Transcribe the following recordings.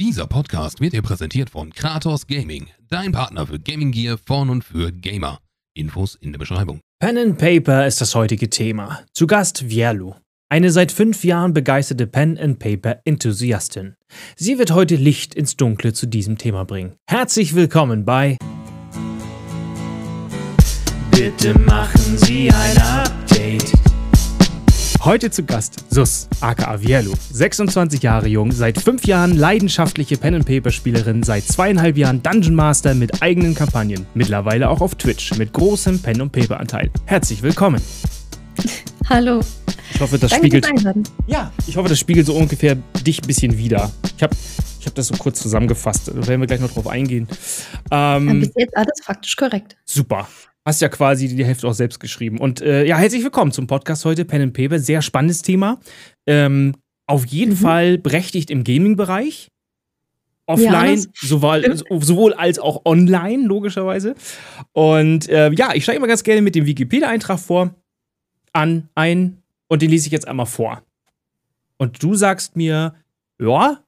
Dieser Podcast wird dir präsentiert von Kratos Gaming, dein Partner für Gaming Gear von und für Gamer. Infos in der Beschreibung. Pen and Paper ist das heutige Thema. Zu Gast Vierlu, eine seit fünf Jahren begeisterte Pen and Paper Enthusiastin. Sie wird heute Licht ins Dunkle zu diesem Thema bringen. Herzlich willkommen bei Bitte machen Sie ein Update. Heute zu Gast Sus, aka Vierlu. 26 Jahre jung, seit 5 Jahren leidenschaftliche Pen-and-Paper-Spielerin, seit zweieinhalb Jahren Dungeon Master mit eigenen Kampagnen. Mittlerweile auch auf Twitch mit großem Pen-and-Paper-Anteil. Herzlich willkommen. Hallo. Ich hoffe, das Danke spiegelt. Ja, ich hoffe, das spiegelt so ungefähr dich ein bisschen wieder. Ich habe ich hab das so kurz zusammengefasst. Da werden wir gleich noch drauf eingehen. Ja, Ähm, bis jetzt alles faktisch korrekt. Super. Hast ja quasi die Hälfte auch selbst geschrieben. Und äh, ja, herzlich willkommen zum Podcast heute, Pen and Paper. Sehr spannendes Thema. Ähm, auf jeden Mhm. Fall berechtigt im Gaming-Bereich. Offline, das sowohl, sowohl als auch online, logischerweise. Und äh, ja, ich steige immer ganz gerne mit dem Wikipedia-Eintrag vor, an, ein, und den lese ich jetzt einmal vor. Und du sagst mir, ja,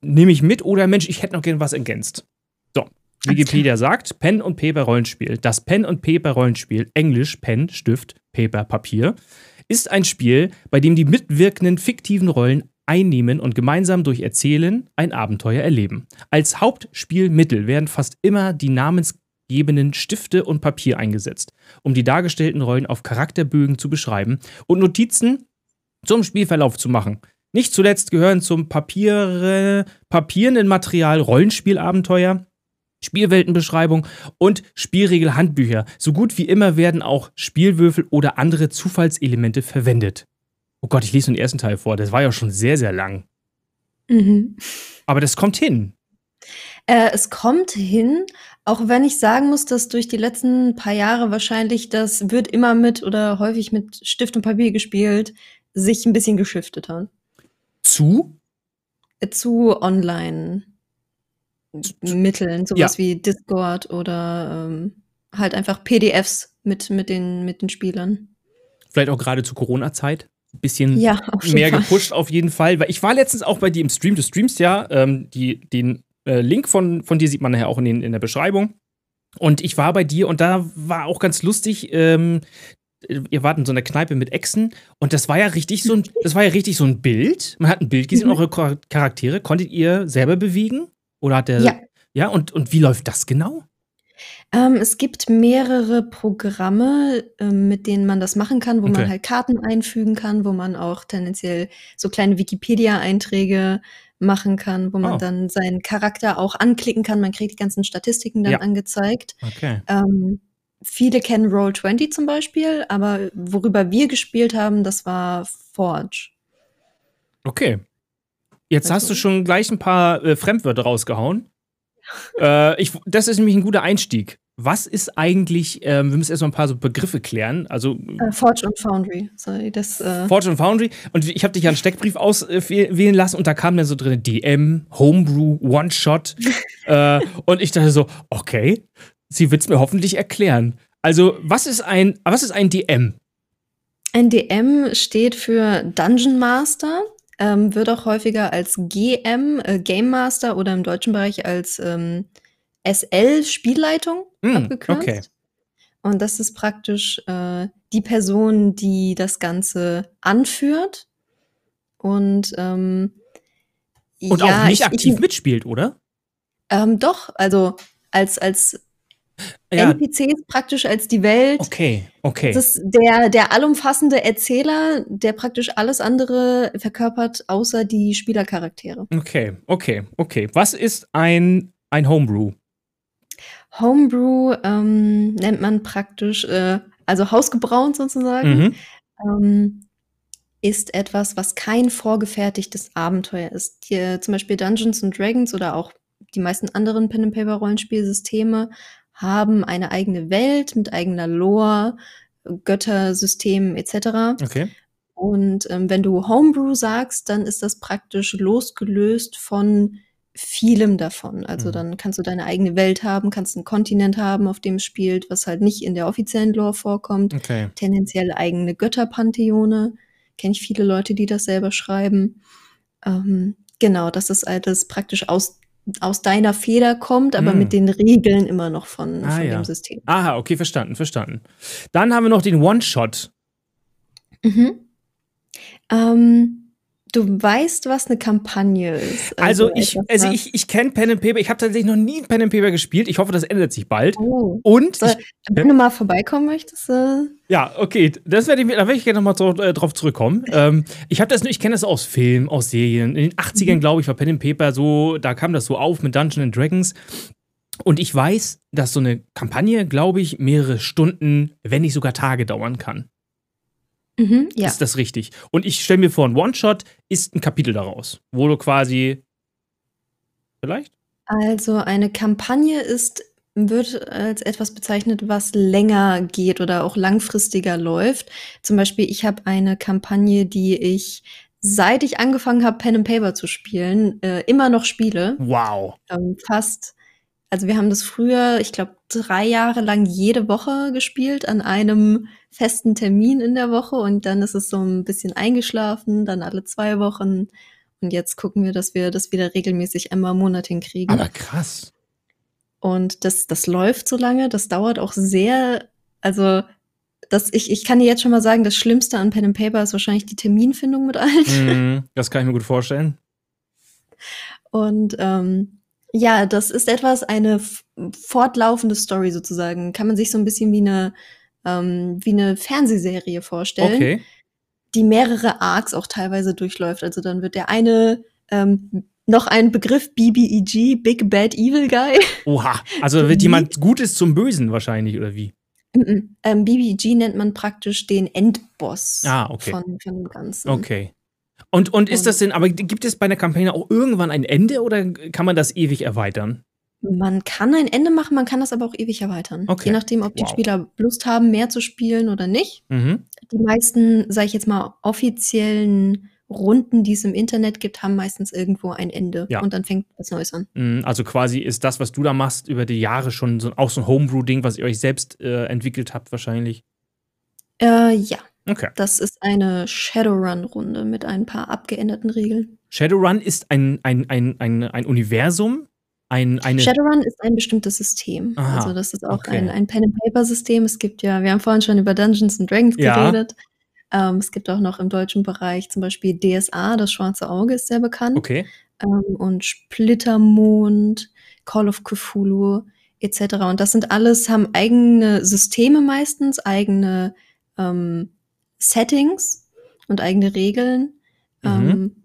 nehme ich mit oder Mensch, ich hätte noch gerne was ergänzt. Wikipedia sagt, Pen und Paper Rollenspiel. Das Pen und Paper Rollenspiel, Englisch Pen, Stift, Paper, Papier, ist ein Spiel, bei dem die mitwirkenden fiktiven Rollen einnehmen und gemeinsam durch Erzählen ein Abenteuer erleben. Als Hauptspielmittel werden fast immer die namensgebenden Stifte und Papier eingesetzt, um die dargestellten Rollen auf Charakterbögen zu beschreiben und Notizen zum Spielverlauf zu machen. Nicht zuletzt gehören zum Papier, papierenden Material Rollenspielabenteuer, Spielweltenbeschreibung und Spielregelhandbücher. So gut wie immer werden auch Spielwürfel oder andere Zufallselemente verwendet. Oh Gott, ich lese den ersten Teil vor. Das war ja schon sehr, sehr lang. Mhm. Aber das kommt hin. Äh, es kommt hin, auch wenn ich sagen muss, dass durch die letzten paar Jahre wahrscheinlich das wird immer mit oder häufig mit Stift und Papier gespielt, sich ein bisschen geschiftet hat. Zu? Äh, Zu Online-Mitteln, sowas wie Discord oder ähm, halt einfach PDFs mit, mit, den, mit den Spielern. Vielleicht auch gerade zur Corona-Zeit. Bisschen Ja, mehr Fall. gepusht auf jeden Fall. Weil ich war letztens auch bei dir im Stream. Du streamst ja. Ähm, die, den äh, Link von, von dir sieht man nachher auch in, den, in der Beschreibung. Und ich war bei dir und da war auch ganz lustig. Ähm, ihr wart in so einer Kneipe mit Echsen und das war ja richtig so ein, das war ja richtig so ein Bild. Man hat ein Bild gesehen, Mhm. eure Char- Charaktere. Konntet ihr selber bewegen? Oder hat der. Ja. Ja, und, und wie läuft das genau? Ähm, es gibt mehrere Programme, ähm, mit denen man das machen kann, wo Okay. man halt Karten einfügen kann, wo man auch tendenziell so kleine Wikipedia-Einträge machen kann, wo man Oh. dann seinen Charakter auch anklicken kann. Man kriegt die ganzen Statistiken dann Ja. angezeigt. Okay. Ähm, viele kennen Roll20 zum Beispiel, aber worüber wir gespielt haben, das war Forge. Okay. Jetzt hast du schon gleich ein paar äh, Fremdwörter rausgehauen. äh, ich, das ist nämlich ein guter Einstieg. Was ist eigentlich, ähm, wir müssen erst mal ein paar so Begriffe klären. Also Äh, Forge und Foundry. Sorry, das. Äh, Forge und Foundry. Und ich habe dich ja einen Steckbrief auswählen lassen und da kam dann so drin DM, Homebrew, One-Shot. äh, und ich dachte so, okay, sie wird es mir hoffentlich erklären. Also, was ist ein, was ist ein DM? Ein DM steht für Dungeon Master, ähm, wird auch häufiger als GM, äh, Game Master oder im deutschen Bereich als ähm, SL Spielleitung Hm, abgekürzt. okay. Und das ist praktisch äh, die Person, die das Ganze anführt. Und, ähm, Und ja, auch nicht ich- aktiv ich, mitspielt, oder? Ähm, doch, also als, als Ja, NPCs praktisch als die Welt. okay, okay. Das ist der, der allumfassende Erzähler, der praktisch alles andere verkörpert, außer die Spielercharaktere. Okay, okay, okay. Was ist ein, ein Homebrew? Homebrew ähm, nennt man praktisch, äh, also hausgebraunt sozusagen, Mhm. ähm, ist etwas, was kein vorgefertigtes Abenteuer ist. Die, zum Beispiel Dungeons and Dragons oder auch die meisten anderen Pen-and-Paper-Rollenspielsysteme haben eine eigene Welt mit eigener Lore, Göttersystemen etc. Okay. Und ähm, wenn du Homebrew sagst, dann ist das praktisch losgelöst von vielem davon. Also Mhm. dann kannst du deine eigene Welt haben, kannst einen Kontinent haben, auf dem es spielt, was halt nicht in der offiziellen Lore vorkommt. Okay. Tendenziell eigene Götterpantheone. Kenne ich viele Leute, die das selber schreiben. Ähm, Genau, dass es alles praktisch aus, aus deiner Feder kommt, aber Mm. mit den Regeln immer noch von, Ah, von ja. dem System. Aha, okay, verstanden, verstanden. Dann haben wir noch den One-Shot. Mhm. Ähm, du weißt, was eine Kampagne ist. Also, ich, etwas, also ich, ich kenne Pen and Paper. Ich habe tatsächlich noch nie Pen and Paper gespielt. Ich hoffe, das ändert sich bald. Oh. Und Soll- ich, Wenn du mal vorbeikommen möchtest, äh, ja, okay, das werde ich, da werde ich gerne nochmal drauf, äh, drauf zurückkommen. ähm, ich habe das, ich kenne das aus Filmen, aus Serien. In den 80ern, Mhm. glaube ich, war Pen and Paper so, da kam das so auf mit Dungeons and Dragons. Und ich weiß, dass so eine Kampagne, glaube ich, mehrere Stunden, wenn nicht sogar Tage dauern kann. Mhm, ja. Ist das richtig? Und ich stelle mir vor, ein One-Shot ist ein Kapitel daraus, wo du quasi. Vielleicht? Also eine Kampagne ist, wird als etwas bezeichnet, was länger geht oder auch langfristiger läuft. Zum Beispiel, ich habe eine Kampagne, die ich, seit ich angefangen habe, Pen and Paper zu spielen, äh, immer noch spiele. Wow. Ähm, fast. Also wir haben das früher, ich glaube, drei Jahre lang jede Woche gespielt an einem festen Termin in der Woche und dann ist es so ein bisschen eingeschlafen, dann alle zwei Wochen. Und jetzt gucken wir, dass wir das wieder regelmäßig einmal im Monat hinkriegen. Aber krass. Und das, das läuft so lange, das dauert auch sehr, also das, ich, ich kann dir jetzt schon mal sagen, das Schlimmste an Pen and Paper ist wahrscheinlich die Terminfindung mit allen. Mhm, das kann ich mir gut vorstellen. Und ähm, ja, das ist etwas, eine fortlaufende Story sozusagen. Kann man sich so ein bisschen wie eine, ähm, wie eine Fernsehserie vorstellen, Okay. die mehrere Arcs auch teilweise durchläuft. Also dann wird der eine ähm, noch ein Begriff BBEG, Big Bad Evil Guy. Oha. Also So wird jemand Gutes zum Bösen wahrscheinlich, oder wie? Mhm. ähm, BBEG nennt man praktisch den Endboss Ah, okay. von, von dem Ganzen. Okay. Und, und ist das denn, aber gibt es bei einer Kampagne auch irgendwann ein Ende oder kann man das ewig erweitern? Man kann ein Ende machen, man kann das aber auch ewig erweitern. Okay. Je nachdem, ob die Wow. Spieler Lust haben, mehr zu spielen oder nicht. Mhm. Die meisten, sage ich jetzt mal, offiziellen Runden, die es im Internet gibt, haben meistens irgendwo ein Ende. Ja. Und dann fängt was Neues an. Mm, Also quasi ist das, was du da machst, über die Jahre schon so, auch so ein Homebrew-Ding, was ihr euch selbst äh, entwickelt habt, wahrscheinlich. Äh, ja, Okay. das ist eine Shadowrun-Runde mit ein paar abgeänderten Regeln. Shadowrun ist ein, ein, ein, ein, ein Universum, ein, eine. Shadowrun ist ein bestimmtes System. Aha, also das ist auch okay. ein, ein Pen-and-Paper-System. Es gibt ja, wir haben vorhin schon über Dungeons and Dragons Ja. geredet. Ähm, es gibt auch noch im deutschen Bereich zum Beispiel DSA, das Schwarze Auge ist sehr bekannt. okay. ähm, und Splittermond, Call of Cthulhu etc. Und das sind alles, haben eigene Systeme meistens, eigene ähm, Settings und eigene Regeln. Mhm. Ähm,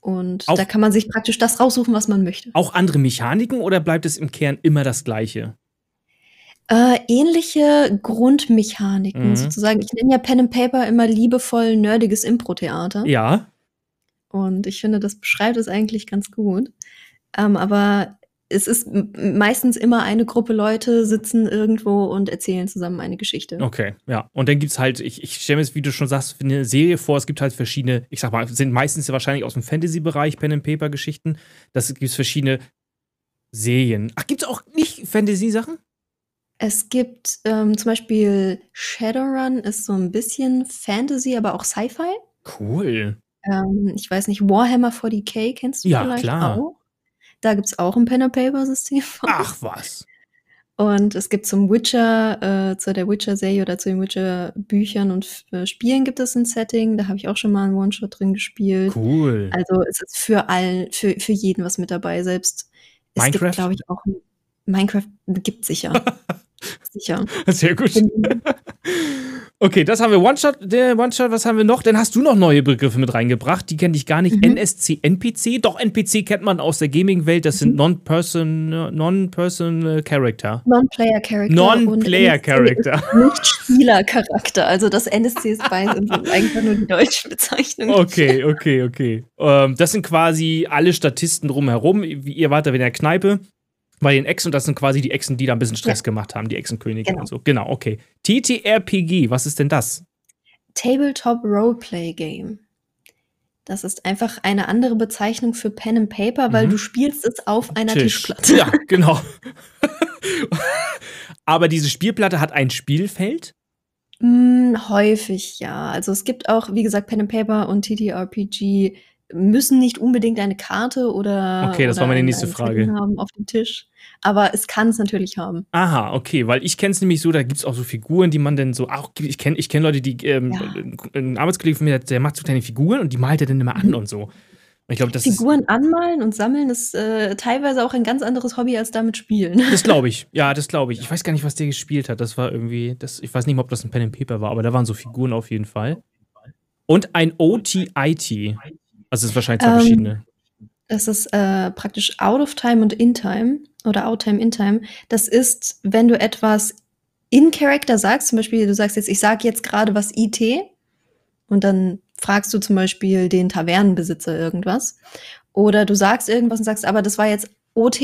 und Auch- da kann man sich praktisch das raussuchen, was man möchte. Auch andere Mechaniken oder bleibt es im Kern immer das Gleiche? Äh, ähnliche Grundmechaniken Mhm. sozusagen. Ich nenne ja Pen and Paper immer liebevoll nerdiges Impro-Theater. Ja. Und ich finde, das beschreibt es eigentlich ganz gut. Ähm, aber es ist meistens immer eine Gruppe Leute sitzen irgendwo und erzählen zusammen eine Geschichte. Okay, ja. Und dann gibt es halt, ich, ich stelle mir jetzt, wie du schon sagst, eine Serie vor, es gibt halt verschiedene, ich sag mal, sind meistens ja wahrscheinlich aus dem Fantasy-Bereich Pen and Paper-Geschichten. Das gibt es verschiedene Serien. Ach, gibt es auch nicht Fantasy-Sachen? Es gibt ähm, zum Beispiel Shadowrun ist so ein bisschen Fantasy, aber auch Sci-Fi. Cool. Ähm, ich weiß nicht, Warhammer 40k kennst du Ja, vielleicht klar. auch? Da gibt es auch ein Pen-and-Paper-System. Ach was. Und es gibt zum Witcher, äh, zu der Witcher-Serie oder zu den Witcher-Büchern und äh, Spielen gibt es ein Setting. Da habe ich auch schon mal einen One-Shot drin gespielt. Cool. Also es ist für allen, für, für jeden was mit dabei. Selbst es Minecraft? gibt, glaube ich, auch Minecraft gibt sicher. sicher. Sehr gut. Okay, das haben wir One-Shot. Der One-Shot, was haben wir noch? Dann hast du noch neue Begriffe mit reingebracht. Die kenne ich gar nicht. Mhm. NSC, NPC. Doch, NPC kennt man aus der Gaming-Welt. Das sind Mhm. Non-Person, Non-Personal Character. Non-Player-Character. Non-Player-Character. Nicht Spieler-Charakter. Also das NSC ist bei und einfach nur die deutsche Bezeichnung. Okay, okay, okay. Ähm, das sind quasi alle Statisten drumherum. Wie ihr wart da in der Kneipe bei den Echsen und das sind quasi die Echsen, die da ein bisschen Stress gemacht haben, die Echsenkönige Genau. und so. Genau, okay. TTRPG, was ist denn das? Tabletop Roleplay Game. Das ist einfach eine andere Bezeichnung für Pen and Paper, weil Mhm. du spielst es auf einer Tisch. Tischplatte. Ja, genau. Aber diese Spielplatte hat ein Spielfeld. Mm, häufig ja. Also es gibt auch, wie gesagt, Pen and Paper und TTRPG müssen nicht unbedingt eine Karte oder, Okay, das oder war meine ein, nächste Frage. Haben auf dem Tisch. Aber es kann es natürlich haben. Aha, okay, weil ich kenne es nämlich so, da gibt es auch so Figuren, die man dann so, auch, ich kenne ich kenn Leute, die, ähm, Ja. ein- Arbeitskollege von mir, der macht so kleine Figuren und die malt er dann immer an Mhm. und so. Ich glaube, das Figuren anmalen und sammeln ist äh, teilweise auch ein ganz anderes Hobby als damit spielen. das glaube ich, ja, das glaube ich. Ich weiß gar nicht, was der gespielt hat, das war irgendwie, das, ich weiß nicht mal, ob das ein Pen and Paper war, aber da waren so Figuren auf jeden Fall. Und ein OTIT, also es ist wahrscheinlich zwei Ähm, verschiedene. Das ist äh, praktisch out of time und in time oder out time, in time. Das ist, wenn du etwas in Character sagst, zum Beispiel, du sagst jetzt, ich sage jetzt gerade was IT und dann fragst du zum Beispiel den Tavernenbesitzer irgendwas. Oder du sagst irgendwas und sagst, aber das war jetzt OT,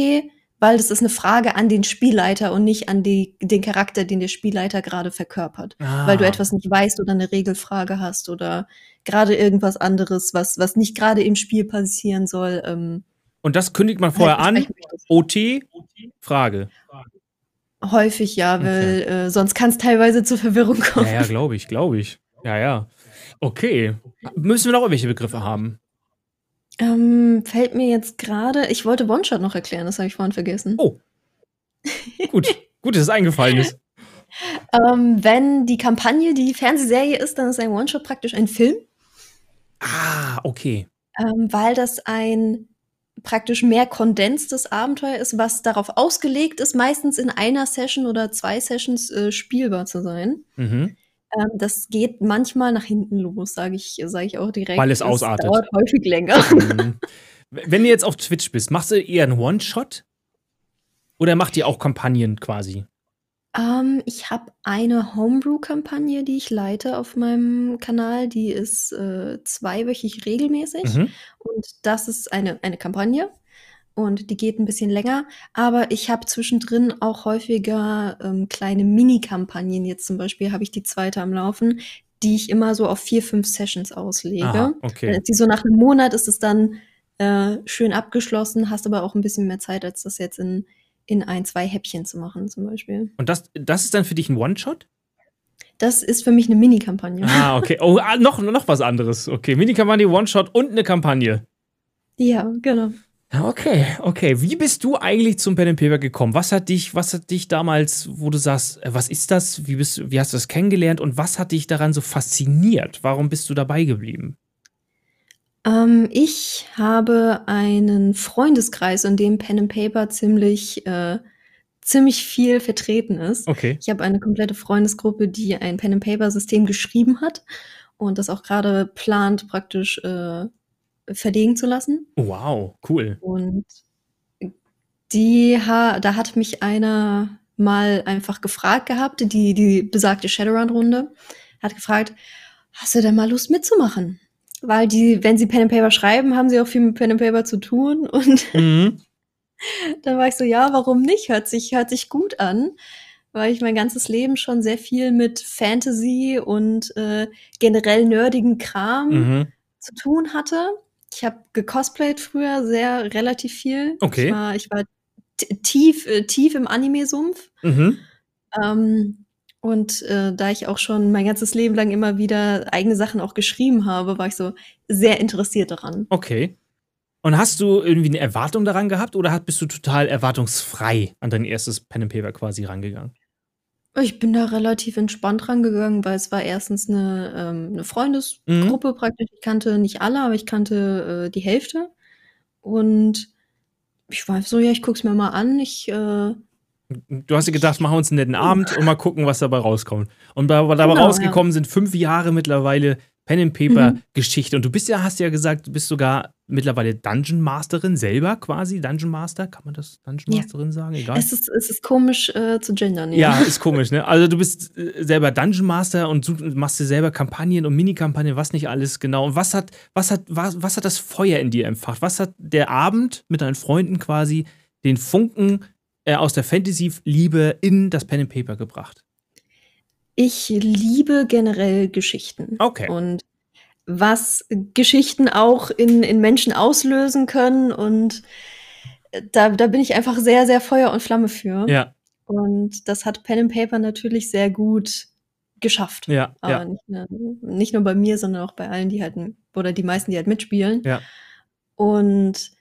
weil das ist eine Frage an den Spielleiter und nicht an die, den Charakter, den der Spielleiter gerade verkörpert. Weil du Ah. etwas nicht weißt oder eine Regelfrage hast oder gerade irgendwas anderes, was, was nicht gerade im Spiel passieren soll. Ähm, Und das kündigt man vorher halt an. OT, Frage. Häufig ja, Okay. weil äh, sonst kann es teilweise zur Verwirrung kommen. Ja, ja, glaube ich, glaube ich. Ja, ja. Okay. Müssen wir noch irgendwelche Begriffe haben? Ähm, fällt mir jetzt gerade, ich wollte One-Shot noch erklären, das habe ich vorhin vergessen. Oh. Gut, gut, dass es eingefallen ist. Ähm, wenn die Kampagne die Fernsehserie ist, dann ist ein One-Shot praktisch ein Film, Ah, okay. ähm, weil das ein praktisch mehr kondenstes Abenteuer ist, was darauf ausgelegt ist, meistens in einer Session oder zwei Sessions äh, spielbar zu sein. Mhm. Ähm, das geht manchmal nach hinten los, sage ich, sag ich auch direkt. Weil es Das ausartet. dauert häufig länger. Mhm. Wenn du jetzt auf Twitch bist, machst du eher einen One-Shot? Oder macht ihr auch Kampagnen quasi? Ähm, ich habe eine Homebrew-Kampagne, die ich leite auf meinem Kanal. Die ist äh, zweiwöchig regelmäßig. Mhm. Und das ist eine, eine Kampagne. Und die geht ein bisschen länger. Aber ich habe zwischendrin auch häufiger ähm, kleine Mini-Kampagnen. Jetzt zum Beispiel habe ich die zweite am Laufen, die ich immer so auf vier, fünf Sessions auslege. Aha, okay. ist die so nach einem Monat ist es dann äh, schön abgeschlossen, hast aber auch ein bisschen mehr Zeit, als das jetzt in, in ein, zwei Häppchen zu machen, zum Beispiel. Und das, das ist dann für dich ein One-Shot? Das ist für mich eine Mini-Kampagne. Ah, okay. Oh, ah, noch, noch was anderes. Okay, Mini-Kampagne, One-Shot und eine Kampagne. Ja, genau. Okay, okay. Wie bist du eigentlich zum Pen and Paper gekommen? Was hat dich, was hat dich damals, wo du sagst, äh, was ist das? Wie bist, wie hast du das kennengelernt und was hat dich daran so fasziniert? Warum bist du dabei geblieben? Ähm, ich habe einen Freundeskreis, in dem Pen and Paper ziemlich, äh, ziemlich viel vertreten ist. Okay. Ich habe eine komplette Freundesgruppe, die ein Pen and Paper System geschrieben hat und das auch gerade plant, praktisch äh, verlegen zu lassen. Wow, cool. Und die ha da hat mich einer mal einfach gefragt gehabt, die, die besagte Shadowrun-Runde, hat gefragt, hast du denn mal Lust mitzumachen? Weil die, wenn sie Pen and Paper schreiben, haben sie auch viel mit Pen and Paper zu tun. Und Mhm. dann war ich so, ja, warum nicht? Hört sich, hört sich gut an. Weil ich mein ganzes Leben schon sehr viel mit Fantasy und äh, generell nerdigen Kram Mhm. zu tun hatte. Ich habe gecosplayt früher sehr relativ viel. Okay. Ich war, ich war tief, äh, tief im Anime-Sumpf. Mhm. Ähm, und äh, da ich auch schon mein ganzes Leben lang immer wieder eigene Sachen auch geschrieben habe, war ich so sehr interessiert daran. Okay. Und hast du irgendwie eine Erwartung daran gehabt oder bist du total erwartungsfrei an dein erstes Pen and Paper quasi rangegangen? Ich bin da relativ entspannt rangegangen, weil es war erstens eine, ähm, eine Freundesgruppe praktisch. Ich kannte nicht alle, aber ich kannte äh, die Hälfte. Und ich war so, ja, ich guck's mir mal an. Ich äh, Du hast dir gedacht, machen wir uns einen netten Abend und mal gucken, was dabei rauskommt. Und dabei, dabei Genau, rausgekommen sind fünf Jahre mittlerweile Pen and Paper Mhm. Geschichte. Und du bist ja, hast ja gesagt, du bist sogar mittlerweile Dungeon Masterin selber quasi. Dungeon Master, kann man das Dungeon Ja. Masterin sagen? Egal. es, ist, es ist komisch äh, zu gendern. Ja, ist komisch, ne? Also du bist äh, selber Dungeon Master und such- machst dir selber Kampagnen und Minikampagnen, was nicht alles genau. Und was hat, was hat, was, was hat das Feuer in dir empfacht? Was hat der Abend mit deinen Freunden quasi den Funken äh, aus der Fantasy-Liebe in das Pen and Paper gebracht? Ich liebe generell Geschichten. Okay. Und was Geschichten auch in, in Menschen auslösen können. Und äh, da, da bin ich einfach sehr, sehr Feuer und Flamme für. Ja. Und das hat Pen and Paper natürlich sehr gut geschafft. Ja, Aber ja. nicht, nur- nicht nur bei mir, sondern auch bei allen, die halt, oder die meisten, die halt mitspielen. Ja. Und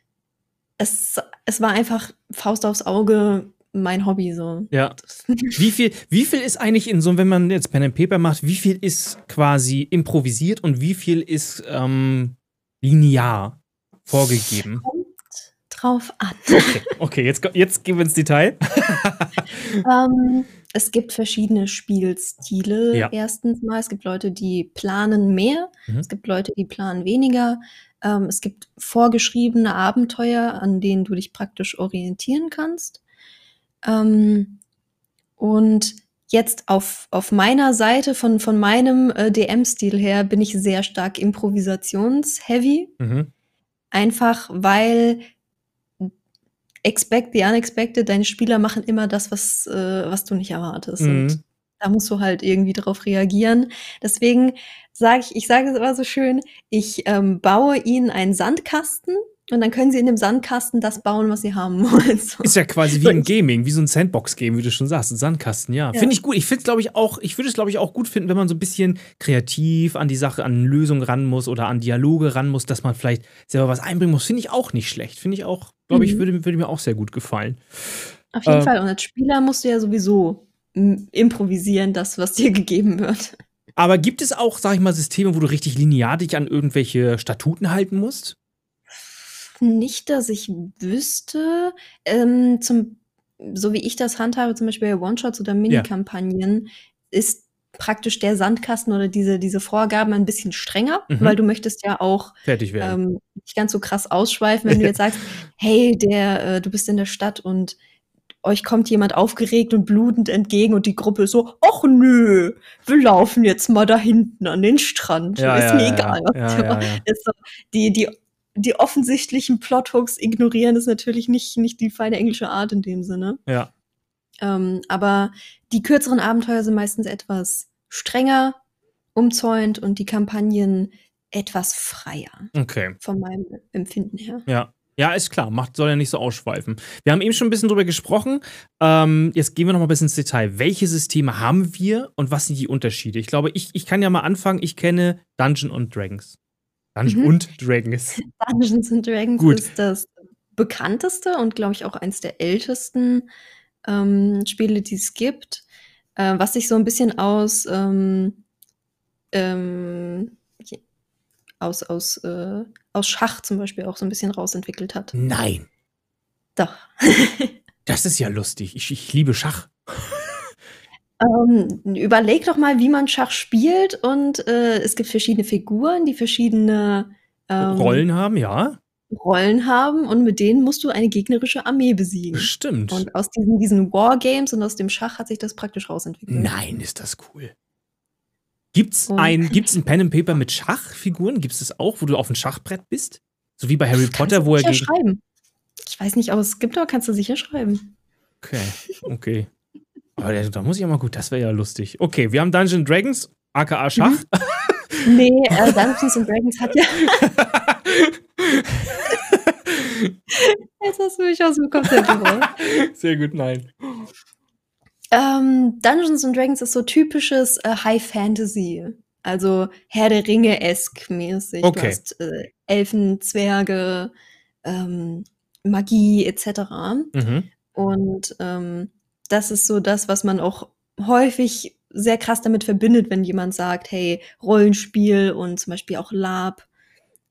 es, es war einfach Faust aufs Auge mein Hobby so. Ja. Wie viel, wie viel ist eigentlich in so, wenn man jetzt Pen and Paper macht, wie viel ist quasi improvisiert und wie viel ist ähm, linear vorgegeben? Drauf an. Okay, okay jetzt, jetzt gehen wir ins Detail. ähm, es gibt verschiedene Spielstile. Ja. Erstens mal, es gibt Leute, die planen mehr, Mhm. es gibt Leute, die planen weniger. Ähm, es gibt vorgeschriebene Abenteuer, an denen du dich praktisch orientieren kannst. Ähm, und jetzt auf, auf meiner Seite von, von meinem äh, DM-Stil her bin ich sehr stark improvisations-heavy. Mhm. Einfach weil expect the unexpected, deine Spieler machen immer das, was, äh, was du nicht erwartest. Und Mhm. da musst du halt irgendwie drauf reagieren. Deswegen sage ich, ich sage es immer so schön, ich ähm, baue ihnen einen Sandkasten und dann können sie in dem Sandkasten das bauen, was sie haben wollen. So. Ist ja quasi wie So, ich- Gaming, wie so ein Sandbox-Game, wie du schon sagst, ein Sandkasten, ja. Ja. Finde ich gut. Ich finde es, glaube ich, auch, ich würde es, glaube ich, auch gut finden, wenn man so ein bisschen kreativ an die Sache, an Lösungen ran muss oder an Dialoge ran muss, dass man vielleicht selber was einbringen muss. Finde ich auch nicht schlecht. Finde ich auch, glaube ich, Mhm. würde, würde mir auch sehr gut gefallen. Auf jeden Ähm, Fall. Und als Spieler musst du ja sowieso improvisieren, das, was dir gegeben wird. Aber gibt es auch, sag ich mal, Systeme, wo du richtig linear dich an irgendwelche Statuten halten musst? Nicht, dass ich wüsste. Ähm, zum, so wie ich das handhabe, zum Beispiel bei One-Shots oder Minikampagnen, ist praktisch der Sandkasten oder diese, diese Vorgaben ein bisschen strenger, Mhm. weil du möchtest ja auch Fertig werden. ähm, nicht ganz so krass ausschweifen, wenn du jetzt sagst, hey, der, äh, du bist in der Stadt und euch kommt jemand aufgeregt und blutend entgegen und die Gruppe ist so, ach nö, wir laufen jetzt mal da hinten an den Strand. ist mir egal. was Ja, du ja, ja. ist so, die, die, die offensichtlichen Plothooks ignorieren ist natürlich nicht, nicht die feine englische Art in dem Sinne. ja. Ähm, aber die kürzeren Abenteuer sind meistens etwas strenger umzäunt und die Kampagnen etwas freier, Okay. von meinem Empfinden her. Ja. Ja, ist klar, macht, soll ja nicht so ausschweifen. Wir haben eben schon ein bisschen drüber gesprochen. Ähm, jetzt gehen wir noch mal ein bisschen ins Detail. Welche Systeme haben wir und was sind die Unterschiede? Ich glaube, ich, ich kann ja mal anfangen. Ich kenne Dungeon und Dragons. Dungeon Mhm. und Dragons. Dungeons and Dragons Gut. ist das bekannteste und glaube ich auch eins der ältesten ähm, Spiele, die es gibt, äh, was sich so ein bisschen aus ähm, ähm, aus aus äh, aus Schach zum Beispiel auch so ein bisschen rausentwickelt hat. Nein, Doch. das ist ja lustig. Ich, ich liebe Schach. Ähm, überleg doch mal, wie man Schach spielt und äh, es gibt verschiedene Figuren, die verschiedene ähm, Rollen haben, ja. Rollen haben und mit denen musst du eine gegnerische Armee besiegen. Stimmt. Und aus diesen, diesen Wargames und aus dem Schach hat sich das praktisch rausentwickelt. Nein, ist das cool. Gibt's Und- ein, gibt's ein Pen and Paper mit Schachfiguren? Gibt's das auch, wo du auf dem Schachbrett bist? So wie bei Harry Potter, wo er gegen. schreiben. Ich weiß nicht, ob es gibt, aber kannst du sicher schreiben. Okay, okay. Aber da, da muss ich ja mal gut, das wäre ja lustig. Okay, wir haben Dungeon Dragons, aka Schach. Nee, äh, Dungeons and Dragons hat ja. Jetzt hast du mich aus dem Konzept gebracht. Sehr gut, nein. Ähm, Dungeons and Dragons ist so typisches äh, High Fantasy. Also Herr der Ringe-esk mäßig. Okay. Du hast äh, Elfen, Zwerge, ähm, Magie etc. Mhm. Und ähm, das ist so das, was man auch häufig sehr krass damit verbindet, wenn jemand sagt, hey, Rollenspiel und zum Beispiel auch Lab.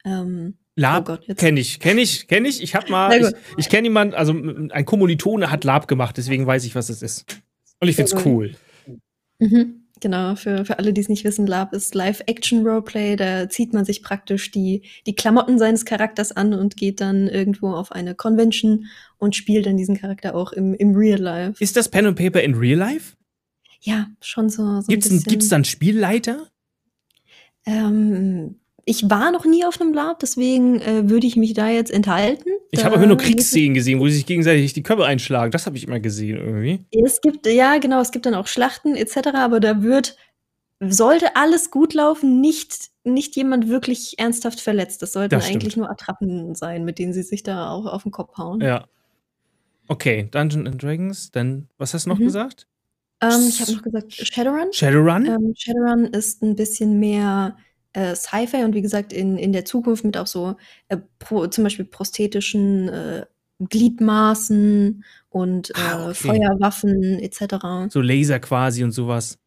Ähm, Lab Oh kenne ich, kenne ich, kenne ich. Ich habe mal, ich, ich kenne jemanden, also ein Kommilitone hat Lab gemacht, deswegen weiß ich, was es ist. Und ich find's cool. Mhm. Genau, für, für alle, die es nicht wissen, Lab ist Live-Action-Roleplay. Da zieht man sich praktisch die, die Klamotten seines Charakters an und geht dann irgendwo auf eine Convention und spielt dann diesen Charakter auch im, im Real Life. Ist das Pen and Paper in Real Life? Ja, schon so. so Gibt's, ein ein, gibt's da einen Spielleiter? Ähm, ich war noch nie auf einem Lab, deswegen äh, würde ich mich da jetzt enthalten. Ich habe aber nur muss Kriegsszenen gesehen, wo sie sich gegenseitig die Köpfe einschlagen. Das habe ich immer gesehen irgendwie. Es gibt, ja, genau, es gibt dann auch Schlachten etc., aber da wird, sollte alles gut laufen, nicht, nicht jemand wirklich ernsthaft verletzt. Das sollten Das eigentlich nur Attrappen sein, mit denen sie sich da auch auf den Kopf hauen. Ja. Okay, Dungeon and Dragons. Dann, was hast du noch Mhm. gesagt? Ähm, ich habe noch gesagt Shadowrun. Shadowrun? Ähm, Shadowrun ist ein bisschen mehr äh, Sci-Fi und wie gesagt in, in der Zukunft mit auch so äh, pro, zum Beispiel prosthetischen äh, Gliedmaßen und Ah, äh, okay. Feuerwaffen etc. So Laser quasi und sowas.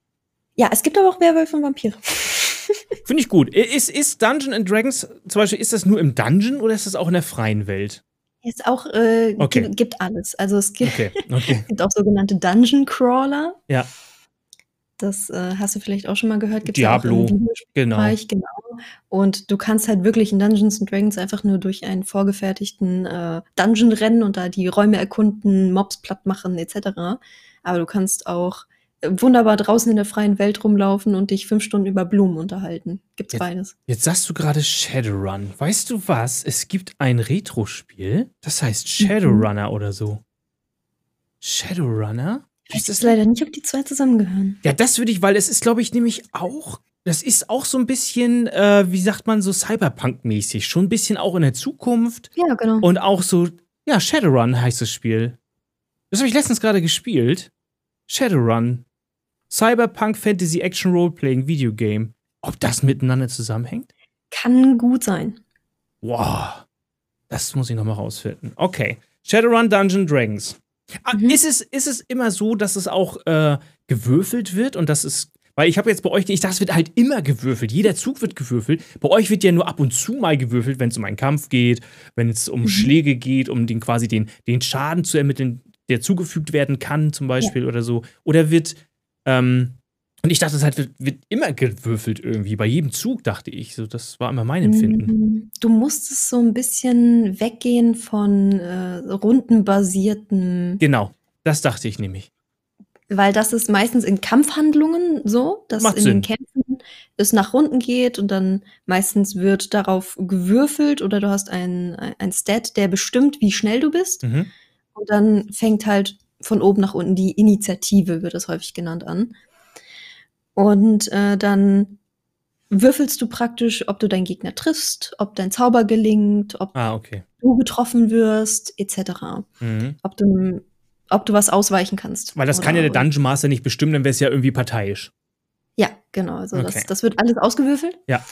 Ja, es gibt aber auch Werwölfe und Vampire. Finde ich gut. Ist, ist Dungeon and Dragons zum Beispiel, ist das nur im Dungeon oder ist das auch in der freien Welt? Ist auch, äh, Okay. gibt, gibt alles. Also es gibt, Okay, okay. es gibt auch sogenannte Dungeon Crawler. Ja. Das äh, hast du vielleicht auch schon mal gehört. Gibt's Diablo, Ja Genau. Genau. Und du kannst halt wirklich in Dungeons and Dragons einfach nur durch einen vorgefertigten äh, Dungeon rennen und da die Räume erkunden, Mobs platt machen etc. Aber du kannst auch äh, wunderbar draußen in der freien Welt rumlaufen und dich fünf Stunden über Blumen unterhalten. Gibt's Jetzt- beides. Jetzt sagst du gerade Shadowrun. Weißt du was? Es gibt ein Retro-Spiel, das heißt Mhm. Shadowrunner oder so. Shadowrunner? Ich weiß jetzt leider nicht, ob die zwei zusammengehören. Ja, das würde ich, weil es ist, glaube ich, nämlich auch, das ist auch so ein bisschen, äh, wie sagt man, so Cyberpunk-mäßig. Schon ein bisschen auch in der Zukunft. Ja, genau. Und auch so, ja, Shadowrun heißt das Spiel. Das habe ich letztens gerade gespielt. Shadowrun. Cyberpunk Fantasy Action Role-Playing Video Game. Ob das miteinander zusammenhängt? Kann gut sein. Wow. Das muss ich noch mal rausfinden. Okay. Shadowrun Dungeon Dragons. Ah, Mhm. ist, es, ist es immer so, dass es auch äh, gewürfelt wird und das ist. Weil ich habe jetzt bei euch, ich dachte, es wird halt immer gewürfelt. Jeder Zug wird gewürfelt. Bei euch wird ja nur ab und zu mal gewürfelt, wenn es um einen Kampf geht, wenn es um Mhm. Schläge geht, um den quasi den, den Schaden zu ermitteln, der zugefügt werden kann, zum Beispiel oder so. Oder wird, ähm, und ich dachte, es halt wird, wird immer gewürfelt irgendwie. Bei jedem Zug dachte ich. So, das war immer mein Empfinden. Mm, Du musstest so ein bisschen weggehen von äh, rundenbasierten, Genau, das dachte ich nämlich. weil das ist meistens in Kampfhandlungen so, dass Macht in Sinn. den Kämpfen es nach Runden geht und dann meistens wird darauf gewürfelt oder du hast ein, ein Stat, der bestimmt, wie schnell du bist. Mhm. Und dann fängt halt von oben nach unten die Initiative, wird das häufig genannt, an. Und äh, dann würfelst du praktisch, ob du deinen Gegner triffst, ob dein Zauber gelingt, ob Ah, okay. du getroffen wirst, etc. Mhm. Ob du, ob du was ausweichen kannst. Weil das kann ja der Dungeon Master nicht bestimmen, dann wäre es ja irgendwie parteiisch. Ja, genau. Also Okay. das, das wird alles ausgewürfelt. Ja.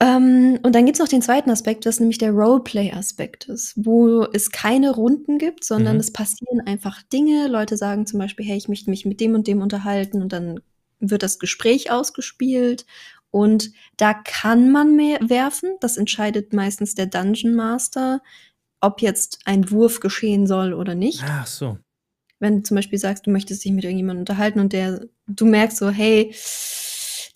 Ähm, und dann gibt's noch den zweiten Aspekt, was nämlich der Roleplay-Aspekt ist, wo es keine Runden gibt, sondern Mhm. es passieren einfach Dinge. Leute sagen zum Beispiel, hey, ich möchte mich mit dem und dem unterhalten und dann wird das Gespräch ausgespielt. Und da kann man mehr werfen. Das entscheidet meistens der Dungeon Master, ob jetzt ein Wurf geschehen soll oder nicht Ach so. wenn du zum Beispiel sagst, du möchtest dich mit irgendjemandem unterhalten und der, du merkst so, hey,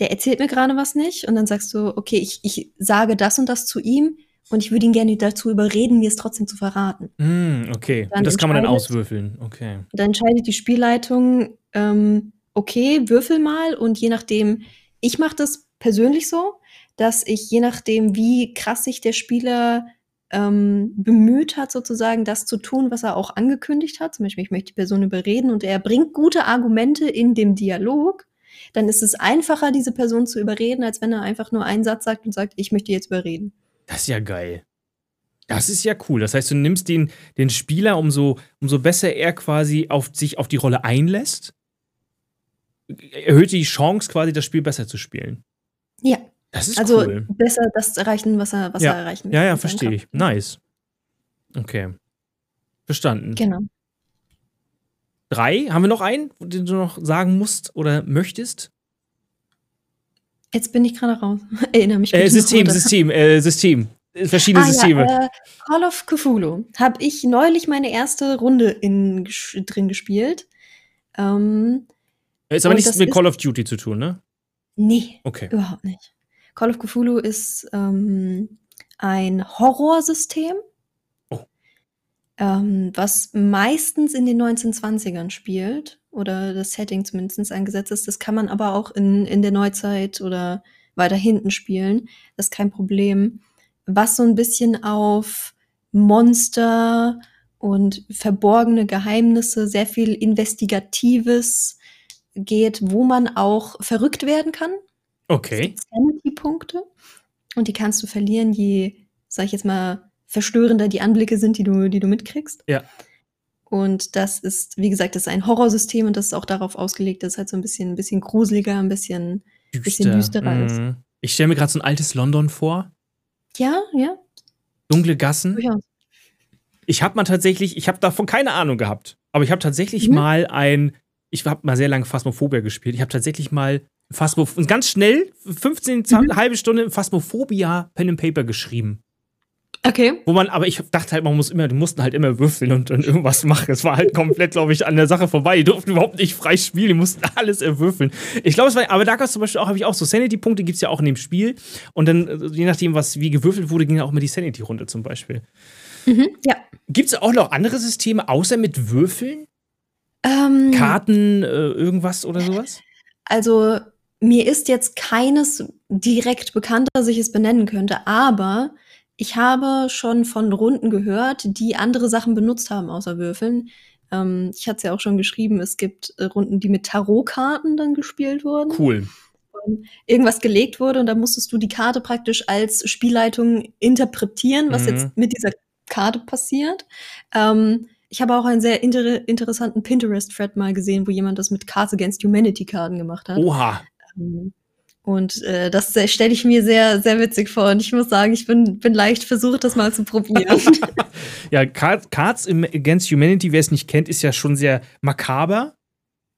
der erzählt mir gerade was nicht und dann sagst du, okay, ich, ich sage das und das zu ihm und ich würde ihn gerne dazu überreden, mir es trotzdem zu verraten. Hm, okay. Dann Und das kann man dann auswürfeln. Okay. Und dann entscheidet die Spielleitung, ähm, okay, würfel mal und je nachdem, ich mache das persönlich so, dass ich je nachdem, wie krass sich der Spieler ähm, bemüht hat, sozusagen das zu tun, was er auch angekündigt hat. Zum Beispiel, ich möchte die Person überreden und er bringt gute Argumente in dem Dialog. Dann ist es einfacher, diese Person zu überreden, als wenn er einfach nur einen Satz sagt und sagt, ich möchte jetzt überreden. Das ist ja geil. Das ist ja cool. Das heißt, du nimmst den, den Spieler, umso, umso besser er quasi auf sich auf die Rolle einlässt, erhöht die Chance, quasi das Spiel besser zu spielen. Ja, Das ist also cool. besser das erreichen, was er, was Ja. er erreichen möchte. Ja, ja, verstehe ich. Nice. Okay. Verstanden. Genau. Drei? Haben wir noch einen, den du noch sagen musst oder möchtest? Jetzt bin ich gerade raus. Erinnere mich Äh, bitte System. System, äh, System. Verschiedene Ah, Systeme. Ja, äh, Call of Cthulhu habe ich neulich meine erste Runde in, drin gespielt. Ähm, ist aber und nichts mit Call of Duty zu tun, ne? nee, Okay. überhaupt nicht. Call of Cthulhu ist ähm, ein Horrorsystem, Oh. ähm, was meistens in den 1920ern spielt oder das Setting zumindest eingesetzt ist. Das kann man aber auch in, in der Neuzeit oder weiter hinten spielen. Das ist kein Problem. Was so ein bisschen auf Monster und verborgene Geheimnisse, sehr viel Investigatives geht, wo man auch verrückt werden kann. Okay. Sanity-Punkte. Und die kannst du verlieren, je, sag ich jetzt mal, verstörender die Anblicke sind, die du, die du mitkriegst. Ja. Und das ist, wie gesagt, das ist ein Horrorsystem und das ist auch darauf ausgelegt, dass es halt so ein bisschen, ein bisschen gruseliger, ein bisschen, bisschen düsterer ist. Mhm. Ich stelle mir gerade so ein altes London vor. Ja, ja, Dunkle Gassen. durchaus. Ich habe mal tatsächlich, ich habe davon keine Ahnung gehabt, aber ich habe tatsächlich Mhm. mal ein, ich habe mal sehr lange Phasmophobia gespielt. Ich habe tatsächlich mal Phasmoph ganz schnell, 15, Mhm. eine halbe Stunde Phasmophobia Pen and Paper geschrieben. Okay. Wo man, aber ich dachte halt, man muss immer, die mussten halt immer würfeln und, und irgendwas machen. Es war halt komplett, glaube ich, an der Sache vorbei. Die durften überhaupt nicht frei spielen, die mussten alles erwürfeln. Ich glaube, es war, aber da gab es zum Beispiel auch, habe ich auch so Sanity-Punkte, gibt es ja auch in dem Spiel. Und dann, äh, je nachdem, was wie gewürfelt wurde, ging auch immer die Sanity runter zum Beispiel. Mhm, ja. Gibt es auch noch andere Systeme, außer mit Würfeln? Ähm, Karten, äh, irgendwas oder sowas? Also mir ist jetzt keines direkt bekannt, dass ich es benennen könnte, aber ich habe schon von Runden gehört, die andere Sachen benutzt haben außer Würfeln. Ähm, ich hatte es ja auch schon geschrieben, es gibt äh, Runden, die mit Tarotkarten dann gespielt wurden. Cool. Irgendwas gelegt wurde und da musstest du die Karte praktisch als Spielleitung interpretieren, was Mhm. jetzt mit dieser Karte passiert. Ähm, ich habe auch einen sehr inter interessanten Pinterest-Thread mal gesehen, wo jemand das mit Cards Against Humanity-Karten gemacht hat. Oha. Ähm, Und äh, das stelle ich mir sehr, sehr witzig vor. Und ich muss sagen, ich bin, bin leicht versucht, das mal zu probieren. Ja, Cards, Against Humanity, wer es nicht kennt, ist ja schon sehr makaber.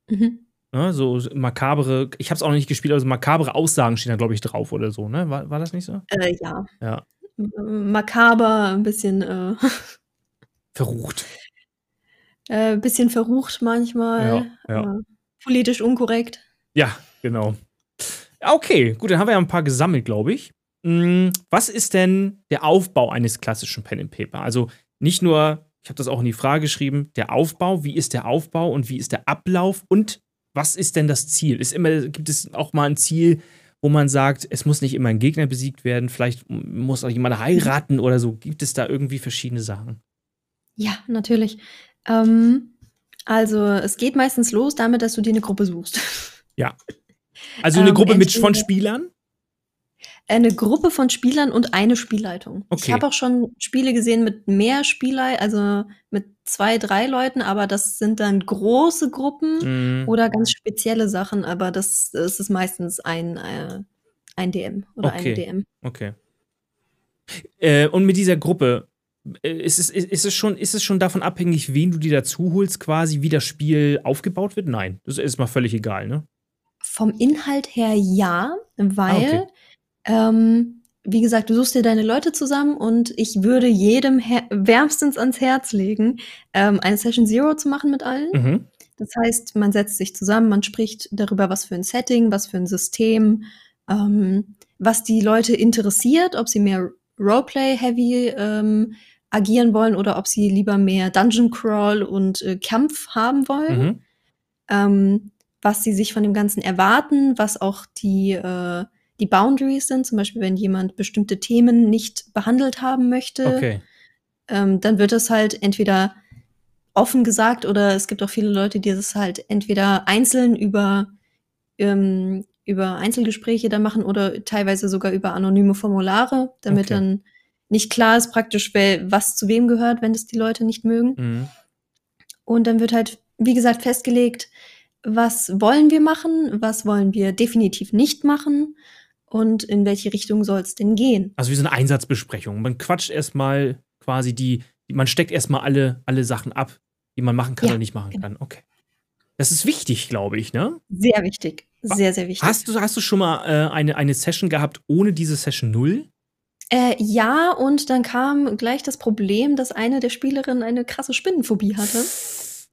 mhm. Ne? So makabere, ich habe es auch noch nicht gespielt, also makabere Aussagen stehen da, glaube ich, drauf oder so, ne? War, war das nicht so? äh, ja. Ja. Makaber, ein bisschen, äh, Verrucht. Äh, bisschen verrucht manchmal. Ja, ja. Politisch unkorrekt. Ja, genau. Okay, gut, dann haben wir ja ein paar gesammelt, glaube ich. Mm, Was ist denn der Aufbau eines klassischen Pen and Paper? Also nicht nur, ich habe das auch in die Frage geschrieben, der Aufbau, wie ist der Aufbau und wie ist der Ablauf und was ist denn das Ziel? Ist immer, gibt es auch mal ein Ziel, wo man sagt, es muss nicht immer ein Gegner besiegt werden, vielleicht muss auch jemand heiraten oder so. Gibt es da irgendwie verschiedene Sachen? Ja, natürlich. Ähm, also, es geht meistens los damit, dass du dir eine Gruppe suchst. Also eine Ähm, Gruppe mit von Spielern? Eine Gruppe von Spielern und eine Spielleitung. Okay. Ich habe auch schon Spiele gesehen mit mehr Spielei, also mit zwei, drei Leuten, aber das sind dann große Gruppen Mhm. oder ganz spezielle Sachen, aber das, das ist meistens ein, äh, ein DM oder Okay. eine DM. Okay. Äh, und mit dieser Gruppe, äh, ist es, ist, es schon, ist es schon davon abhängig, wen du dir dazu holst, quasi, wie das Spiel aufgebaut wird? Nein, das ist mal völlig egal, ne? Vom Inhalt her ja, weil, Ah, okay. ähm, wie gesagt, du suchst dir deine Leute zusammen und ich würde jedem wärmstens ans Herz legen, ähm, eine Session Zero zu machen mit allen. Mhm. Das heißt, man setzt sich zusammen, man spricht darüber, was für ein Setting, was für ein System, ähm, was die Leute interessiert, ob sie mehr Roleplay-heavy ähm, agieren wollen oder ob sie lieber mehr Dungeon Crawl und äh, Kampf haben wollen, Mhm. ähm, was sie sich von dem Ganzen erwarten, was auch die, äh, die Boundaries sind, zum Beispiel wenn jemand bestimmte Themen nicht behandelt haben möchte Okay. ähm, dann wird es halt entweder offen gesagt oder es gibt auch viele Leute, die das halt entweder einzeln über, ähm, über Einzelgespräche da machen oder teilweise sogar über anonyme Formulare, damit Okay. dann nicht klar ist praktisch, wer, was zu wem gehört, wenn das die Leute nicht mögen. Mhm. Und dann wird halt, wie gesagt, festgelegt, was wollen wir machen, was wollen wir definitiv nicht machen und in welche Richtung soll es denn gehen. Also wie so eine Einsatzbesprechung. Man quatscht erstmal quasi die, man steckt erstmal alle, alle Sachen ab, die man machen kann Ja, oder nicht machen genau. kann. Okay. Das ist wichtig, glaube ich, ne? Sehr wichtig. Sehr, sehr wichtig. Hast du, hast du schon mal äh, eine, eine Session gehabt ohne diese Session 0? Äh, ja, und dann kam gleich das Problem, dass eine der Spielerinnen eine krasse Spinnenphobie hatte.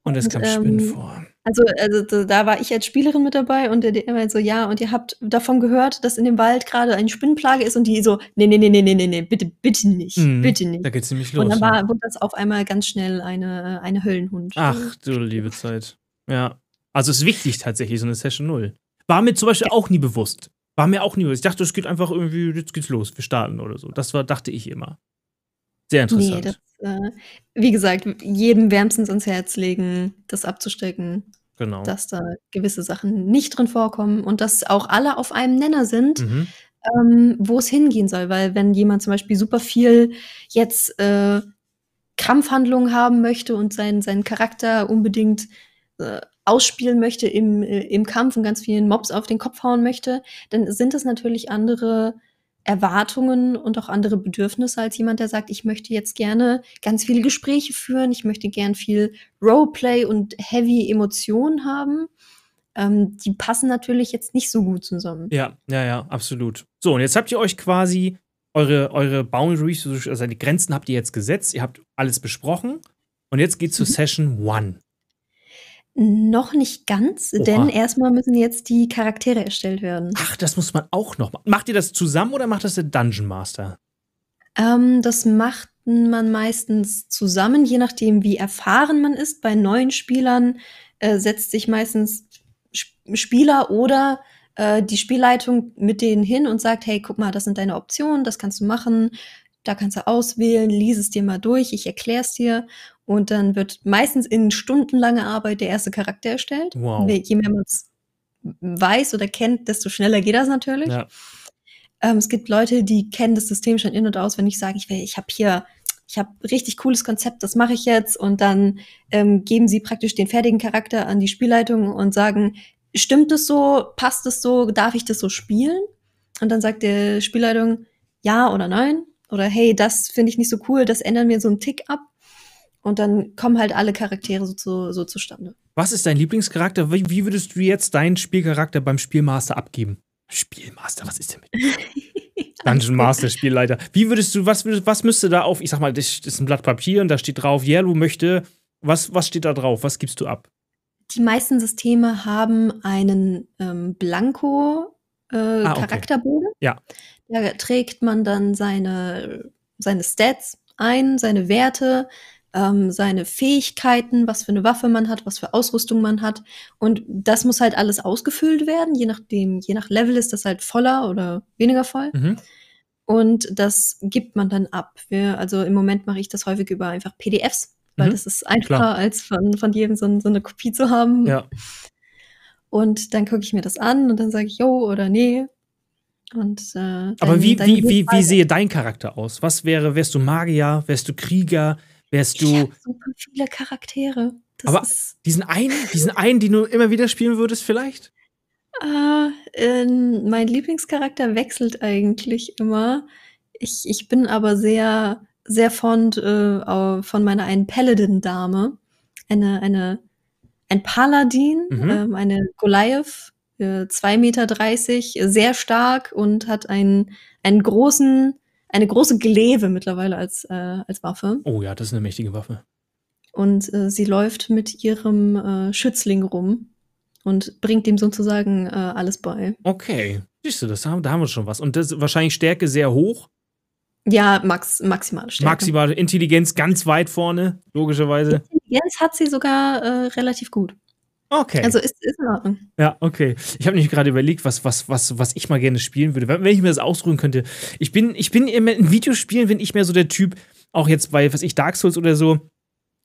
Und es Und, kam Spinnen ähm, vor. Also, also da- war ich als Spielerin mit dabei und der DM so, ja, und ihr habt davon gehört, dass in dem Wald gerade eine Spinnenplage ist und die so, nee, nee, nee, nee, nee, nee, nee, bitte, bitte nicht, Mhm. bitte nicht. Da geht's nämlich los. Und dann ne? war, wurde das auf einmal ganz schnell eine, eine Höllenhund. Ach, du liebe Zeit. Ja. Also ist wichtig tatsächlich, so eine Session 0. War mir zum Beispiel auch nie bewusst. War mir auch nie bewusst. Ich dachte, es geht einfach irgendwie, jetzt geht's los, wir starten oder so. Das war, dachte ich immer. Sehr Nee, interessant. das, äh, wie gesagt, jedem wärmstens ans Herz legen, das abzustecken, genau. dass da gewisse Sachen nicht drin vorkommen und dass auch alle auf einem Nenner sind. Mhm. ähm, wo es hingehen soll. Weil wenn jemand zum Beispiel super viel jetzt äh, Krampfhandlungen haben möchte und seinen, seinen Charakter unbedingt äh, ausspielen möchte im, äh, im Kampf und ganz vielen Mobs auf den Kopf hauen möchte, dann sind es natürlich andere Erwartungen und auch andere Bedürfnisse als jemand, der sagt, ich möchte jetzt gerne ganz viele Gespräche führen, ich möchte gern viel Roleplay und heavy Emotionen haben. Ähm, die passen natürlich jetzt nicht so gut zusammen. Ja, ja, ja, absolut. So, und jetzt habt ihr euch quasi eure, eure Boundaries, also die Grenzen habt ihr jetzt gesetzt, ihr habt alles besprochen und jetzt geht's zu Mhm. Session One. Noch nicht ganz, Oha. denn erstmal müssen jetzt die Charaktere erstellt werden. Ach, das muss man auch noch machen. Macht ihr das zusammen oder macht das der Dungeon Master? Ähm, das macht man meistens zusammen, je nachdem, wie erfahren man ist. Bei neuen Spielern äh, setzt sich meistens Sp Spieler oder äh, die Spielleitung mit denen hin und sagt, hey, guck mal, das sind deine Optionen, das kannst du machen, da kannst du auswählen, lies es dir mal durch, ich erkläre es dir. Und dann wird meistens in stundenlanger Arbeit der erste Charakter erstellt. Wow. Je mehr man es weiß oder kennt, desto schneller geht das natürlich. Ja. Ähm, es gibt Leute, die kennen das System schon in- und auswendig, sagen, ich, will- ich habe hier, ich habe richtig cooles Konzept, das mache ich jetzt. Und dann ähm, geben sie praktisch den fertigen Charakter an die Spielleitung und sagen, stimmt es so, passt es so, darf ich das so spielen? Und dann sagt der Spielleitung ja oder nein. Oder hey, das finde ich nicht so cool, das ändern wir so einen Tick ab. Und dann kommen halt alle Charaktere so, zu, so zustande. Was ist dein Lieblingscharakter? Wie, wie würdest du jetzt deinen Spielcharakter beim Spielmaster abgeben? Spielmaster, was ist denn mit Dungeon Master, Spielleiter? Wie würdest du, was, was müsste da auf, ich sag mal, das ist ein Blatt Papier und da steht drauf, Yellow möchte, was, was steht da drauf? Was gibst du ab? Die meisten Systeme haben einen ähm, Blanko äh, Ah, okay. Charakterbogen. Ja. Da trägt man dann seine, seine Stats ein, seine Werte, ähm, seine Fähigkeiten, was für eine Waffe man hat, was für Ausrüstung man hat. Und das muss halt alles ausgefüllt werden. Je nachdem, je nach Level ist das halt voller oder weniger voll. Mhm. Und das gibt man dann ab. Wir, also im Moment mache ich das häufig über einfach PDFs, weil Mhm. das ist einfacher, Klar. als von, von jedem so, so eine Kopie zu haben. Ja. Und dann gucke ich mir das an und dann sage ich jo oder nee. Und, äh, Aber dann- wie, wie, wie, wie sehe dein Charakter aus? Was wäre, wärst du Magier, wärst du Krieger, wärst Ich du hab super viele Charaktere. Das Aber- diesen einen, diesen einen, den du immer wieder spielen würdest, vielleicht? äh, ähm, mein Lieblingscharakter wechselt eigentlich immer. Ich, ich bin aber sehr, sehr fond äh, von meiner einen Paladin-Dame. Eine, eine, ein Paladin, Mhm. ähm, eine Goliath, äh, 2,30 Meter, sehr stark und hat einen, einen großen, eine große Glaive mittlerweile als, äh, als Waffe. Oh ja, das ist eine mächtige Waffe. Und äh, sie läuft mit ihrem äh, Schützling rum und bringt ihm sozusagen äh, alles bei. Okay. Siehst du, das haben, da haben wir schon was. Und das wahrscheinlich Stärke sehr hoch. Ja, max, maximale Stärke. Maximale Intelligenz ganz weit vorne, logischerweise. Intelligenz hat sie sogar äh, relativ gut. Okay. Also ist, ist in Ordnung. ja, okay. Ich habe nämlich gerade überlegt, was, was, was, was ich mal gerne spielen würde, wenn ich mir das ausruhen könnte. Ich bin, ich bin immer in Videospielen, bin ich mehr so der Typ, auch jetzt bei, was ich, Dark Souls oder so.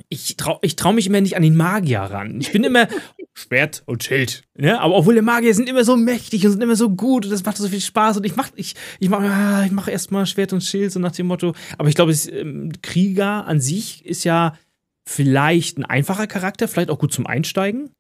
Ich trau, ich trau mich immer nicht an den Magier ran. Ich bin immer Schwert und Schild. Ne? Aber obwohl die Magier sind immer so mächtig und sind immer so gut und das macht so viel Spaß und ich mach, ich, ich mach, ah, ich mach erstmal Schwert und Schild, so nach dem Motto. Aber ich glaube, ähm, Krieger an sich ist ja vielleicht ein einfacher Charakter, vielleicht auch gut zum Einsteigen.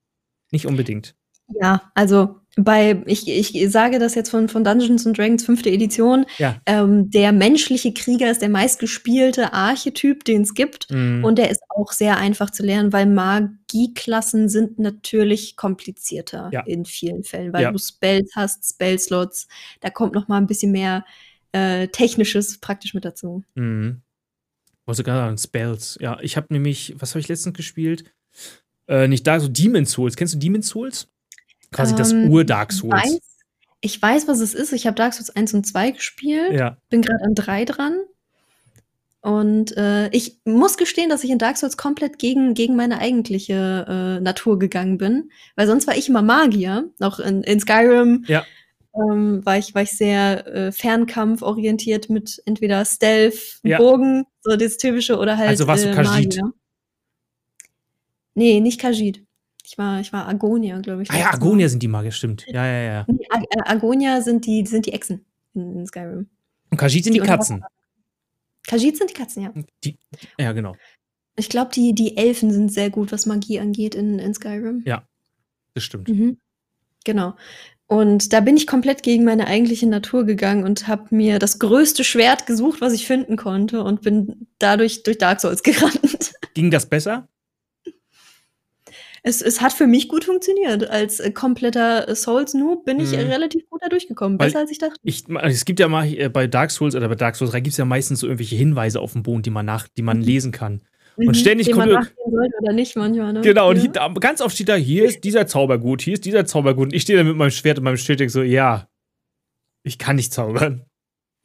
Nicht unbedingt. Ja, also bei, ich, ich sage das jetzt von, von Dungeons and Dragons fünfte Edition, Ja. ähm, der menschliche Krieger ist der meistgespielte Archetyp, den es gibt. Mhm. Und der ist auch sehr einfach zu lernen, weil Magieklassen sind natürlich komplizierter Ja. in vielen Fällen, weil Ja. du Spells hast, Spellslots, da kommt noch mal ein bisschen mehr äh, Technisches praktisch mit dazu. Mhm. Wollte gerade sagen, Spells. Ja, ich habe nämlich, was habe ich letztens gespielt? Äh, nicht da, so Demon's Souls. Kennst du Demon's Souls? Quasi das Ähm, Ur-Dark Ich Souls. weiß, ich weiß, was es ist. Ich habe Dark Souls 1 und 2 gespielt. Ja. bin gerade an drei dran. Und äh, ich muss gestehen, dass ich in Dark Souls komplett gegen, gegen meine eigentliche äh, Natur gegangen bin. Weil sonst war ich immer Magier. Auch in, in Skyrim Ja. ähm, war, ich, war ich sehr äh, Fernkampf-orientiert mit entweder Stealth, Ja. Bogen, so das typische, oder halt Also warst du äh, Khajiit? Magier. Nee, nicht Khajiit. Ich war, ich war Agonia, glaube ich. Ah ja. Agonia sind die Magier, stimmt. Ja, ja, ja. Nee, Ag äh, Agonia sind die, sind die Echsen in, in Skyrim. Und Khajiit sind die Die Katzen. Khajiit sind die Katzen, ja. Die, ja, genau. Ich glaube, die, die Elfen sind sehr gut, was Magie angeht in, in Skyrim. Ja, das stimmt. Mhm. Genau. Und da bin ich komplett gegen meine eigentliche Natur gegangen und habe mir das größte Schwert gesucht, was ich finden konnte und bin dadurch durch Dark Souls gerannt. Ging das besser? Es, es hat für mich gut funktioniert. Als äh, kompletter Souls-Noob bin ich Mhm. relativ gut da durchgekommen. Weil Besser als ich dachte. Ich, es gibt ja mal äh, bei Dark Souls oder bei Dark Souls 3 gibt es ja meistens so irgendwelche Hinweise auf dem Boden, die man nach, die man Mhm. lesen kann. Mhm, ständig man kommt nachgehen sollte oder nicht manchmal. Ne? Genau, und ja. da, ganz oft steht da, hier ist dieser Zaubergut, hier ist dieser Zaubergut. Und ich stehe da mit meinem Schwert und meinem Schild und so, ja, ich kann nicht zaubern.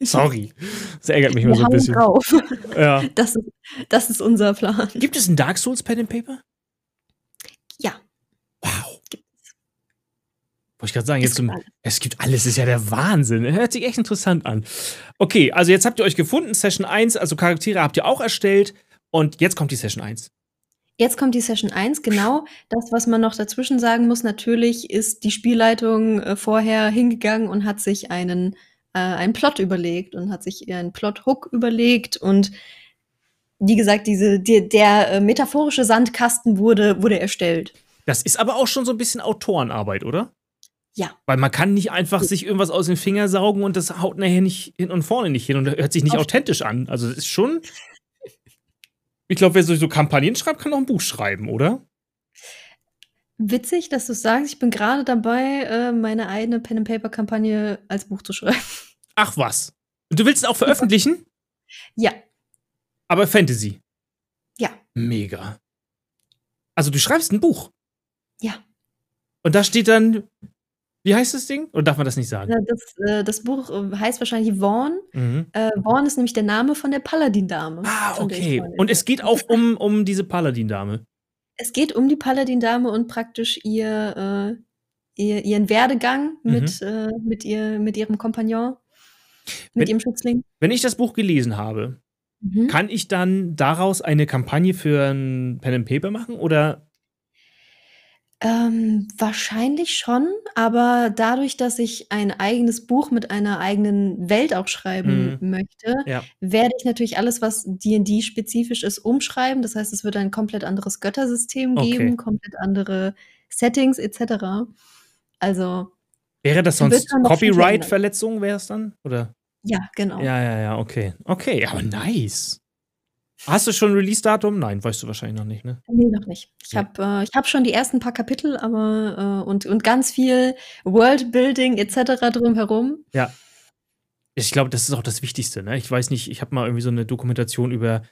Sorry. Das ärgert mich immer so ein bisschen. drauf. Ja. Das ist, das ist unser Plan. Gibt es ein Dark Souls Pen and Paper? Ja. Wow. Wollte ich gerade sagen, Es jetzt gibt zum, alles. es gibt alles, ist ja der Wahnsinn. Hört sich echt interessant an. Okay, also jetzt habt ihr euch gefunden, Session 1, also Charaktere habt ihr auch erstellt und jetzt kommt die Session 1. Jetzt kommt die Session 1, genau. Das, was man noch dazwischen sagen muss, natürlich ist die Spielleitung äh, vorher hingegangen und hat sich einen, äh, einen Plot überlegt und hat sich einen Plot-Hook überlegt und wie gesagt, diese, die, der äh, metaphorische Sandkasten wurde, wurde erstellt. Das ist aber auch schon so ein bisschen Autorenarbeit, oder? Ja. Weil man kann nicht einfach sich irgendwas aus den Finger saugen und das haut nachher nicht hin und vorne nicht hin und hört sich nicht Auf- authentisch an. Also es ist schon. Ich glaube, wer so, so Kampagnen schreibt, kann auch ein Buch schreiben, oder? Witzig, dass du sagst, ich bin gerade dabei, äh, meine eigene Pen-and-Paper-Kampagne als Buch zu schreiben. Ach was. Und du willst es auch veröffentlichen? Ja, Aber Fantasy. ja, Mega. Also du schreibst ein Buch. ja. Und da steht dann. Wie heißt das Ding? Oder darf man das nicht sagen? Das, äh, das Buch äh, heißt wahrscheinlich Vaughn. Mhm. Äh, Vaughn ist nämlich der Name von der Paladin-Dame. Ah, okay. Und es geht auch um, um diese Paladin-Dame. Es geht um die Paladin-Dame und praktisch ihr, äh, ihr, ihren Werdegang Mhm. mit, äh, mit, ihr, mit ihrem Kompagnon, Wenn- mit ihrem Schützling. Wenn ich das Buch gelesen habe, Mhm. kann ich dann daraus eine Kampagne für ein Pen and Paper machen? Oder Ähm, wahrscheinlich schon, aber dadurch, dass ich ein eigenes Buch mit einer eigenen Welt auch schreiben möchte, Ja. werde ich natürlich alles, was D&D-spezifisch ist, umschreiben. Das heißt, es wird ein komplett anderes Göttersystem Okay. geben, komplett andere Settings etc. Also, wäre das sonst Copyright-Verletzung, wäre es dann? Oder? ja, genau. Ja, ja, ja, okay. Okay, aber nice. Hast du schon ein Release-Datum? Nein, weißt du wahrscheinlich noch nicht, ne? Nee, noch nicht. Ich Nee. habe äh, ich hab schon die ersten paar Kapitel, aber äh, und, und ganz viel Worldbuilding etc. drumherum. Ja. Ich glaube, das ist auch das Wichtigste, ne? Ich weiß nicht, ich habe mal irgendwie so eine Dokumentation über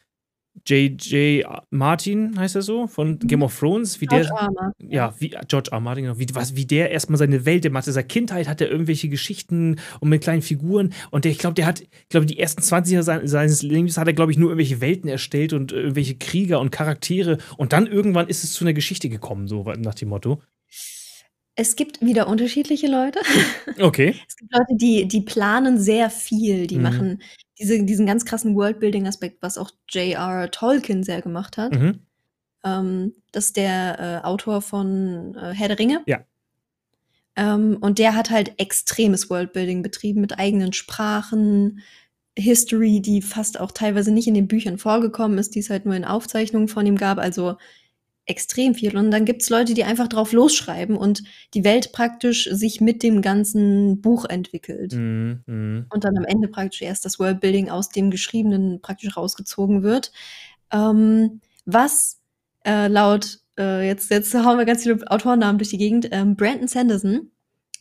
J.J. Martin, heißt er so, von Game of Thrones, wie George der. R. R. Martin, Ja, wie George R. Martin, genau, wie, was, wie der erstmal seine Welt gemacht hat. In seiner Kindheit hat er irgendwelche Geschichten und mit kleinen Figuren. Und der, ich glaube, der hat, ich glaube, die ersten 20 Jahre sein- seines Lebens hat er, glaube ich, nur irgendwelche Welten erstellt und irgendwelche Krieger und Charaktere. Und dann irgendwann ist es zu einer Geschichte gekommen, so nach dem Motto. Es gibt wieder unterschiedliche Leute. Okay. Es gibt Leute, die, die planen sehr viel, die Mhm. machen diese, diesen ganz krassen Worldbuilding-Aspekt, was auch J.R. Tolkien sehr gemacht hat. Mhm. Ähm, das ist der äh, Autor von äh, Herr der Ringe. Ja. Ähm, und der hat halt extremes Worldbuilding betrieben mit eigenen Sprachen, History, die fast auch teilweise nicht in den Büchern vorgekommen ist, die es halt nur in Aufzeichnungen von ihm gab. Also extrem viel. Und dann gibt es Leute, die einfach drauf losschreiben und die Welt praktisch sich mit dem ganzen Buch entwickelt. Mhm. Mhm. Und dann am Ende praktisch erst das Worldbuilding aus dem Geschriebenen praktisch rausgezogen wird. Ähm, was äh, laut, äh, jetzt, jetzt hauen wir ganz viele Autorennamen durch die Gegend, ähm, Brandon Sanderson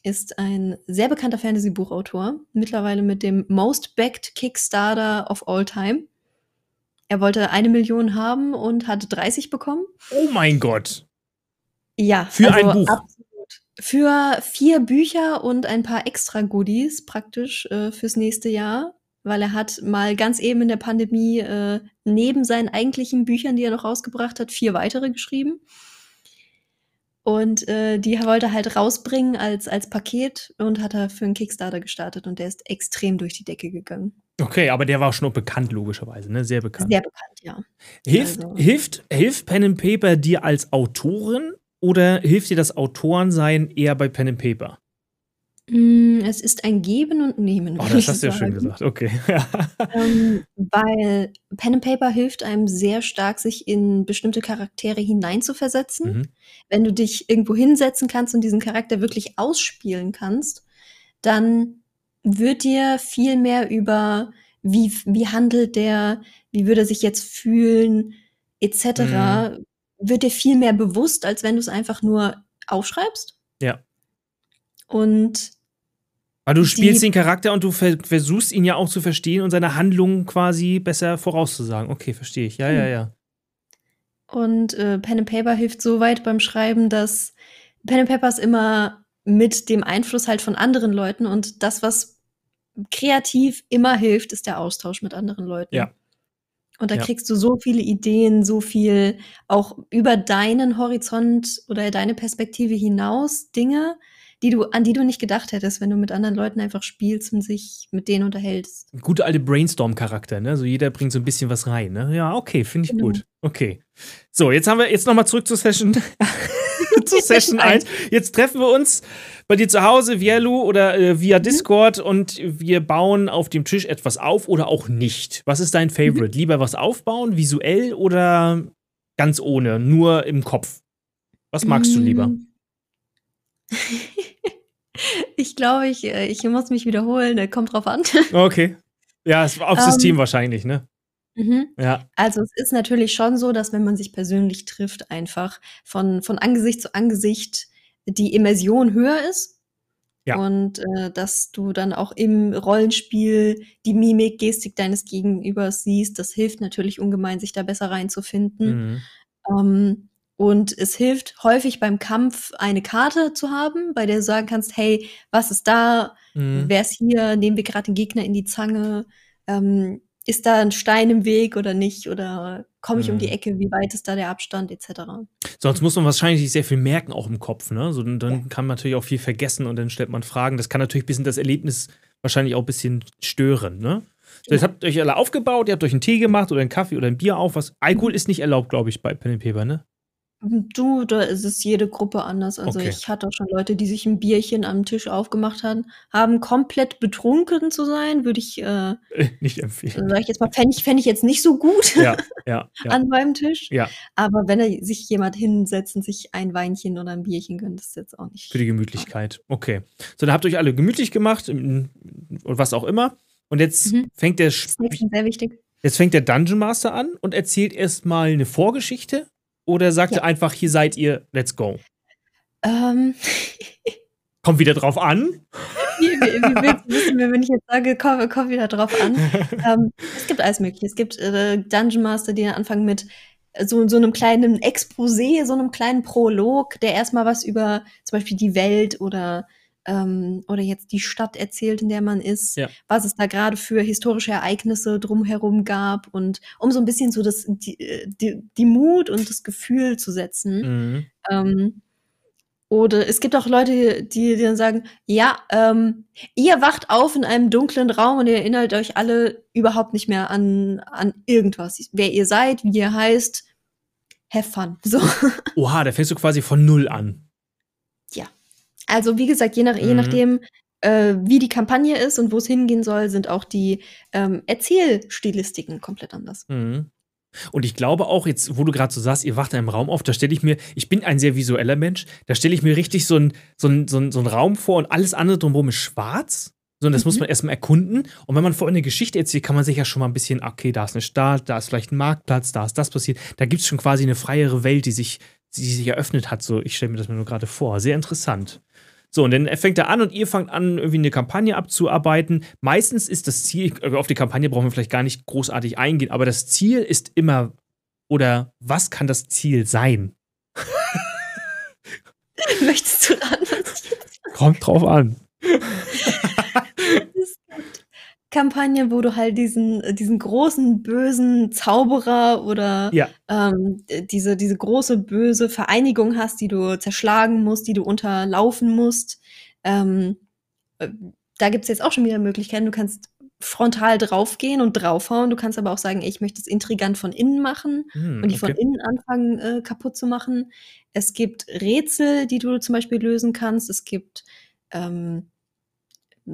ist ein sehr bekannter Fantasy-Buchautor, mittlerweile mit dem Most Backed Kickstarter of All Time. Er wollte eine Million haben und hat 30 bekommen. Oh mein Gott. Ja, Für ein Buch. Absolut. Für vier Bücher und ein paar extra Goodies praktisch äh, fürs nächste Jahr, weil er hat mal ganz eben in der Pandemie äh, neben seinen eigentlichen Büchern, die er noch rausgebracht hat, vier weitere geschrieben. Und äh, die wollte er halt rausbringen als, als Paket und hat er für einen Kickstarter gestartet und der ist extrem durch die Decke gegangen. Okay, aber der war schon bekannt, logischerweise, ne? Sehr bekannt. Sehr bekannt, ja. Hilft, Also- hilft, hilft Pen and Paper dir als Autorin oder hilft dir das Autorensein eher bei Pen and Paper? Mm, Es ist ein Geben und Nehmen. Oh, das hast du ja schön gesagt. Okay. Ähm, weil Pen and Paper hilft einem sehr stark, sich in bestimmte Charaktere hineinzuversetzen. mhm. Wenn du dich irgendwo hinsetzen kannst und diesen Charakter wirklich ausspielen kannst, dann wird dir viel mehr über, wie, wie handelt der, wie würde er sich jetzt fühlen, etc., Mhm. wird dir viel mehr bewusst, als wenn du es einfach nur aufschreibst. Ja. Und Aber du spielst den Charakter und du ver versuchst ihn ja auch zu verstehen und seine Handlungen quasi besser vorauszusagen. Okay, verstehe ich. Ja, ja, Hm. ja. Und äh, Pen and Paper hilft so weit beim Schreiben, dass Pen and Paper ist immer mit dem Einfluss halt von anderen Leuten und das, was kreativ immer hilft, ist der Austausch mit anderen Leuten. Ja. Und da Ja. kriegst du so viele Ideen, so viel auch über deinen Horizont oder deine Perspektive hinaus Dinge, die du, an die du nicht gedacht hättest, wenn du mit anderen Leuten einfach spielst und sich mit denen unterhältst. Gute alte Brainstorm-Charakter, ne? So jeder bringt so ein bisschen was rein, ne? Ja, okay, finde ich Genau. gut. Okay. So, jetzt haben wir jetzt nochmal zurück zur Session. zu Session 1. Jetzt treffen wir uns bei dir zu Hause via Lu oder äh, via Discord und wir bauen auf dem Tisch etwas auf oder auch nicht. Was ist dein Favorite? Lieber was aufbauen, visuell oder ganz ohne, nur im Kopf? Was magst du lieber? Mm. ich glaube, ich, äh, ich muss mich wiederholen. äh, Kommt drauf an. Okay. Ja, aufs Ähm. System wahrscheinlich, ne? Mhm. Ja. Also es ist natürlich schon so, dass wenn man sich persönlich trifft, einfach von, von Angesicht zu Angesicht die Immersion höher ist. Ja. Und äh, dass du dann auch im Rollenspiel die Mimik, Gestik deines Gegenübers siehst, das hilft natürlich ungemein, sich da besser reinzufinden. Mhm. Ähm, und es hilft häufig beim Kampf eine Karte zu haben, bei der du sagen kannst, hey, was ist da? Mhm. Wer ist hier? Nehmen wir gerade den Gegner in die Zange? Ähm, ist da ein Stein im Weg oder nicht? Oder komme ich um die Mhm. Ecke? Wie weit ist da der Abstand etc.? Sonst muss man wahrscheinlich sehr viel merken, auch im Kopf. Ne? So, dann dann kann man natürlich auch viel vergessen und dann stellt man Fragen. Das kann natürlich ein bisschen das Erlebnis wahrscheinlich auch ein bisschen stören. Ne? So, jetzt Ja. habt ihr euch alle aufgebaut, ihr habt euch einen Tee gemacht oder einen Kaffee oder ein Bier auf. Was, Alkohol ist nicht erlaubt, glaube ich, bei Pen and Paper, ne? Du, da ist es jede Gruppe anders. Also Okay. ich hatte auch schon Leute, die sich ein Bierchen am Tisch aufgemacht haben, haben komplett betrunken zu sein, würde ich, äh, nicht empfehlen. sag ich jetzt mal, fände ich, fänd ich jetzt nicht so gut Ja, ja, ja. an meinem Tisch. Ja, Aber wenn er sich jemand hinsetzt und sich ein Weinchen oder ein Bierchen gönnt, ist jetzt auch nicht. für die Gemütlichkeit. Okay. So, dann habt ihr euch alle gemütlich gemacht und was auch immer. Und jetzt Mhm. fängt der Snacks sind sehr wichtig. Jetzt fängt der Dungeon Master an und erzählt erstmal eine Vorgeschichte oder sagt Ja. er einfach, hier seid ihr, let's go. Ähm, Kommt wieder drauf an. wie, wie, wie willst du wissen, wenn ich jetzt sage, komm, komm wieder drauf an? ähm, es gibt alles Mögliche. Es gibt äh, Dungeon Master, die anfangen mit so, so einem kleinen Exposé, so einem kleinen Prolog, der erstmal was über zum Beispiel die Welt oder, ähm, oder jetzt die Stadt erzählt, in der man ist, Ja. was es da gerade für historische Ereignisse drumherum gab und um so ein bisschen so das, die, äh, die, die Mut und das Gefühl zu setzen. Mhm. Ähm, oder es gibt auch Leute, die, die dann sagen, ja, ähm, ihr wacht auf in einem dunklen Raum und ihr erinnert euch alle überhaupt nicht mehr an, an irgendwas. Wer ihr seid, wie ihr heißt, have fun. So. Oha, da fängst du quasi von null an. Also wie gesagt, je, nach, je Mhm. nachdem, äh, wie die Kampagne ist und wo es hingehen soll, sind auch die ähm, Erzählstilistiken komplett anders. Mhm. Und ich glaube auch, jetzt, wo du gerade so sagst, ihr wacht in einem Raum auf, da stelle ich mir, ich bin ein sehr visueller Mensch, da stelle ich mir richtig so einen so ein, so ein, so ein Raum vor und alles andere drumherum ist schwarz. So, und das muss Mhm. man erstmal erkunden. Und wenn man vorher eine Geschichte erzählt, kann man sich ja schon mal ein bisschen, okay, da ist eine Stadt, da ist vielleicht ein Marktplatz, da ist das passiert. Da gibt es schon quasi eine freiere Welt, die sich, die sich eröffnet hat. So, ich stelle mir das mir nur gerade vor. Sehr interessant. So, und dann fängt er an und ihr fangt an, irgendwie eine Kampagne abzuarbeiten. Meistens ist das Ziel, äh, auf die Kampagne brauchen wir vielleicht gar nicht großartig eingehen, aber das Ziel ist immer, oder was kann das Ziel sein? Möchtest du ran? Kommt drauf an. Es gibt Kampagnen, wo du halt diesen, diesen großen, bösen Zauberer oder Ja. ähm, diese, diese große, böse Vereinigung hast, die du zerschlagen musst, die du unterlaufen musst. Ähm, äh, da gibt's jetzt auch schon wieder Möglichkeiten. Du kannst frontal draufgehen und draufhauen. Du kannst aber auch sagen, ich möchte es intrigant von innen machen Hm, und die von okay. innen anfangen äh, kaputt zu machen. Es gibt Rätsel, die du zum Beispiel lösen kannst. Es gibt ähm,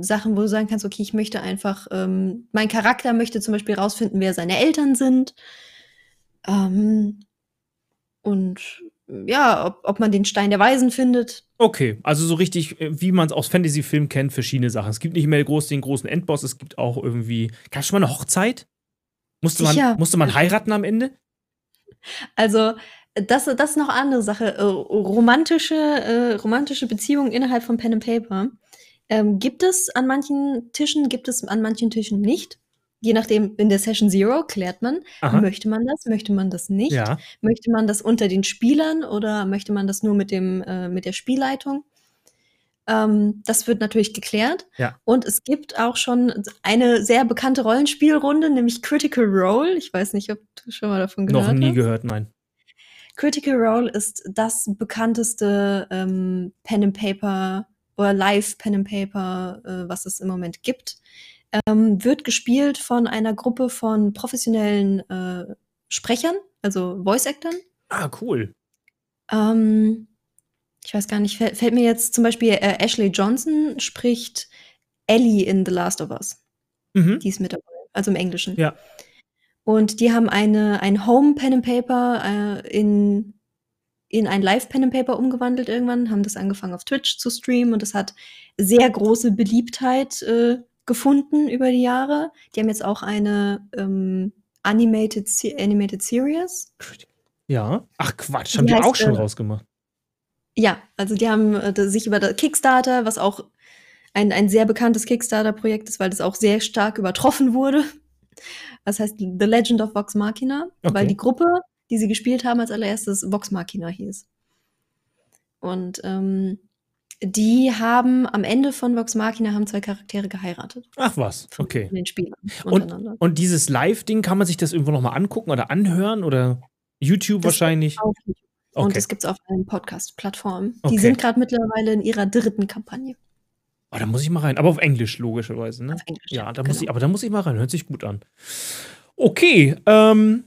Sachen, wo du sagen kannst, okay, ich möchte einfach, ähm, mein Charakter möchte zum Beispiel rausfinden, wer seine Eltern sind. Ähm, und ja, ob, ob man den Stein der Weisen findet. Okay, also so richtig, äh, wie man es aus Fantasy-Filmen kennt, verschiedene Sachen. Es gibt nicht mehr groß den großen Endboss, es gibt auch irgendwie. Gab es schon mal eine Hochzeit? Musste man, musste man heiraten am Ende? Also, das, das ist noch eine andere Sache. Äh, romantische, äh, romantische Beziehungen innerhalb von Pen and Paper ähm, gibt es an manchen Tischen, gibt es an manchen Tischen nicht. Je nachdem, in der Session Zero klärt man, Aha. möchte man das, möchte man das nicht? Ja. Möchte man das unter den Spielern oder möchte man das nur mit, dem, äh, mit der Spielleitung? Ähm, das wird natürlich geklärt. Ja. Und es gibt auch schon eine sehr bekannte Rollenspielrunde, nämlich Critical Role. Ich weiß nicht, ob du schon mal davon gehört hast. Noch nie hast. gehört, nein. Critical Role ist das bekannteste ähm, Pen and Paper oder Live Pen and Paper, äh, was es im Moment gibt. Ähm, wird gespielt von einer Gruppe von professionellen äh, Sprechern, also Voice Actern. Ah, cool. Ähm, ich weiß gar nicht, fällt, fällt mir jetzt zum Beispiel äh, Ashley Johnson spricht Ellie in The Last of Us. Mhm. Die ist mit dabei, also im Englischen. Ja. Und die haben eine, ein Home Pen and Paper äh, in, in ein Live Pen and Paper umgewandelt irgendwann, haben das angefangen auf Twitch zu streamen und das hat sehr große Beliebtheit äh, gefunden über die Jahre. Die haben jetzt auch eine ähm, Animated, Animated Series. Ja. Ach Quatsch, haben die, die heißt, auch schon äh, rausgemacht. Ja, also die haben äh, sich über Kickstarter, was auch ein, ein sehr bekanntes Kickstarter-Projekt ist, weil das auch sehr stark übertroffen wurde. Das heißt The Legend of Vox Machina, okay. weil die Gruppe, die sie gespielt haben als allererstes, Vox Machina hieß. Und ähm, die haben am Ende von Vox Machina haben zwei Charaktere geheiratet. Ach was, okay. Von den Spielern und, und dieses Live-Ding, kann man sich das irgendwo nochmal angucken oder anhören oder YouTube das wahrscheinlich? Auf YouTube. Okay. Und das gibt es auf allen Podcast-Plattformen. Die okay. sind gerade mittlerweile in ihrer dritten Kampagne. Oh, da muss ich mal rein. Aber auf Englisch, logischerweise. Ne? Auf Englisch. Ja, da genau. muss ich, aber da muss ich mal rein. Hört sich gut an. Okay, ähm,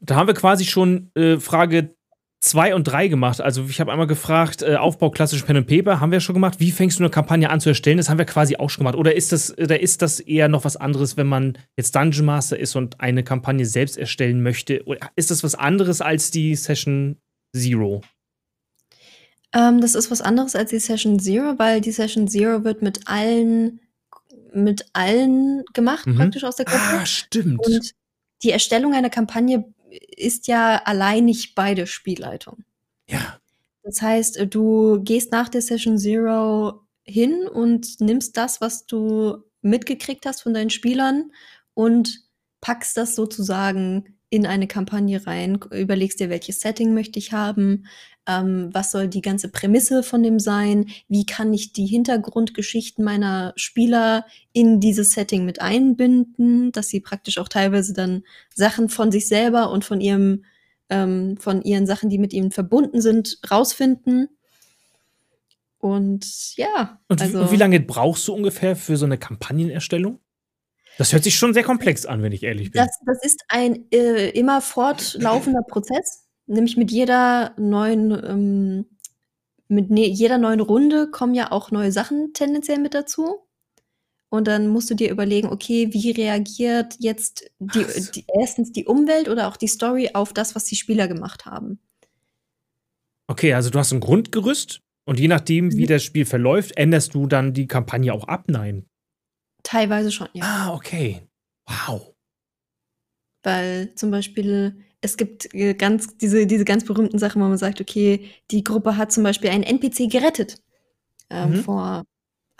da haben wir quasi schon äh, Frage 2 und 3 gemacht. Also ich habe einmal gefragt, äh, Aufbau klassisch Pen and Paper haben wir schon gemacht. Wie fängst du eine Kampagne an zu erstellen? Das haben wir quasi auch schon gemacht. Oder ist das, oder ist das eher noch was anderes, wenn man jetzt Dungeon Master ist und eine Kampagne selbst erstellen möchte? Oder ist das was anderes als die Session Zero? Ähm, das ist was anderes als die Session Zero, weil die Session Zero wird mit allen mit allen gemacht, mhm. praktisch aus der Gruppe. Ah, stimmt. Und die Erstellung einer Kampagne ist ja alleinig bei der Spielleitung. Ja. Das heißt, äh, du gehst nach der Session Zero hin und nimmst das, was du mitgekriegt hast von deinen Spielern und packst das sozusagen in eine Kampagne rein, überlegst dir, welches Setting möchte ich haben, ähm, was soll die ganze Prämisse von dem sein, wie kann ich die Hintergrundgeschichten meiner Spieler in dieses Setting mit einbinden, dass sie praktisch auch teilweise dann Sachen von sich selber und von ihrem, ähm, von ihren Sachen, die mit ihnen verbunden sind, rausfinden. Und ja. Und, also, und wie lange brauchst du ungefähr für so eine Kampagnenerstellung? Das hört sich schon sehr komplex an, wenn ich ehrlich bin. Das, das ist ein äh, immer fortlaufender Prozess. Nämlich mit jeder neuen, ähm, mit ne jeder neuen Runde kommen ja auch neue Sachen tendenziell mit dazu. Und dann musst du dir überlegen, okay, wie reagiert jetzt die, die, erstens die Umwelt oder auch die Story auf das, was die Spieler gemacht haben. Okay, also du hast ein Grundgerüst und je nachdem, wie mhm. das Spiel verläuft, änderst du dann die Kampagne auch ab? Nein. Teilweise schon, ja. Ah, okay. Wow. Weil zum Beispiel es gibt äh, ganz diese, diese ganz berühmten Sachen, wo man sagt, okay, die Gruppe hat zum Beispiel einen NPC gerettet ähm, mhm. vor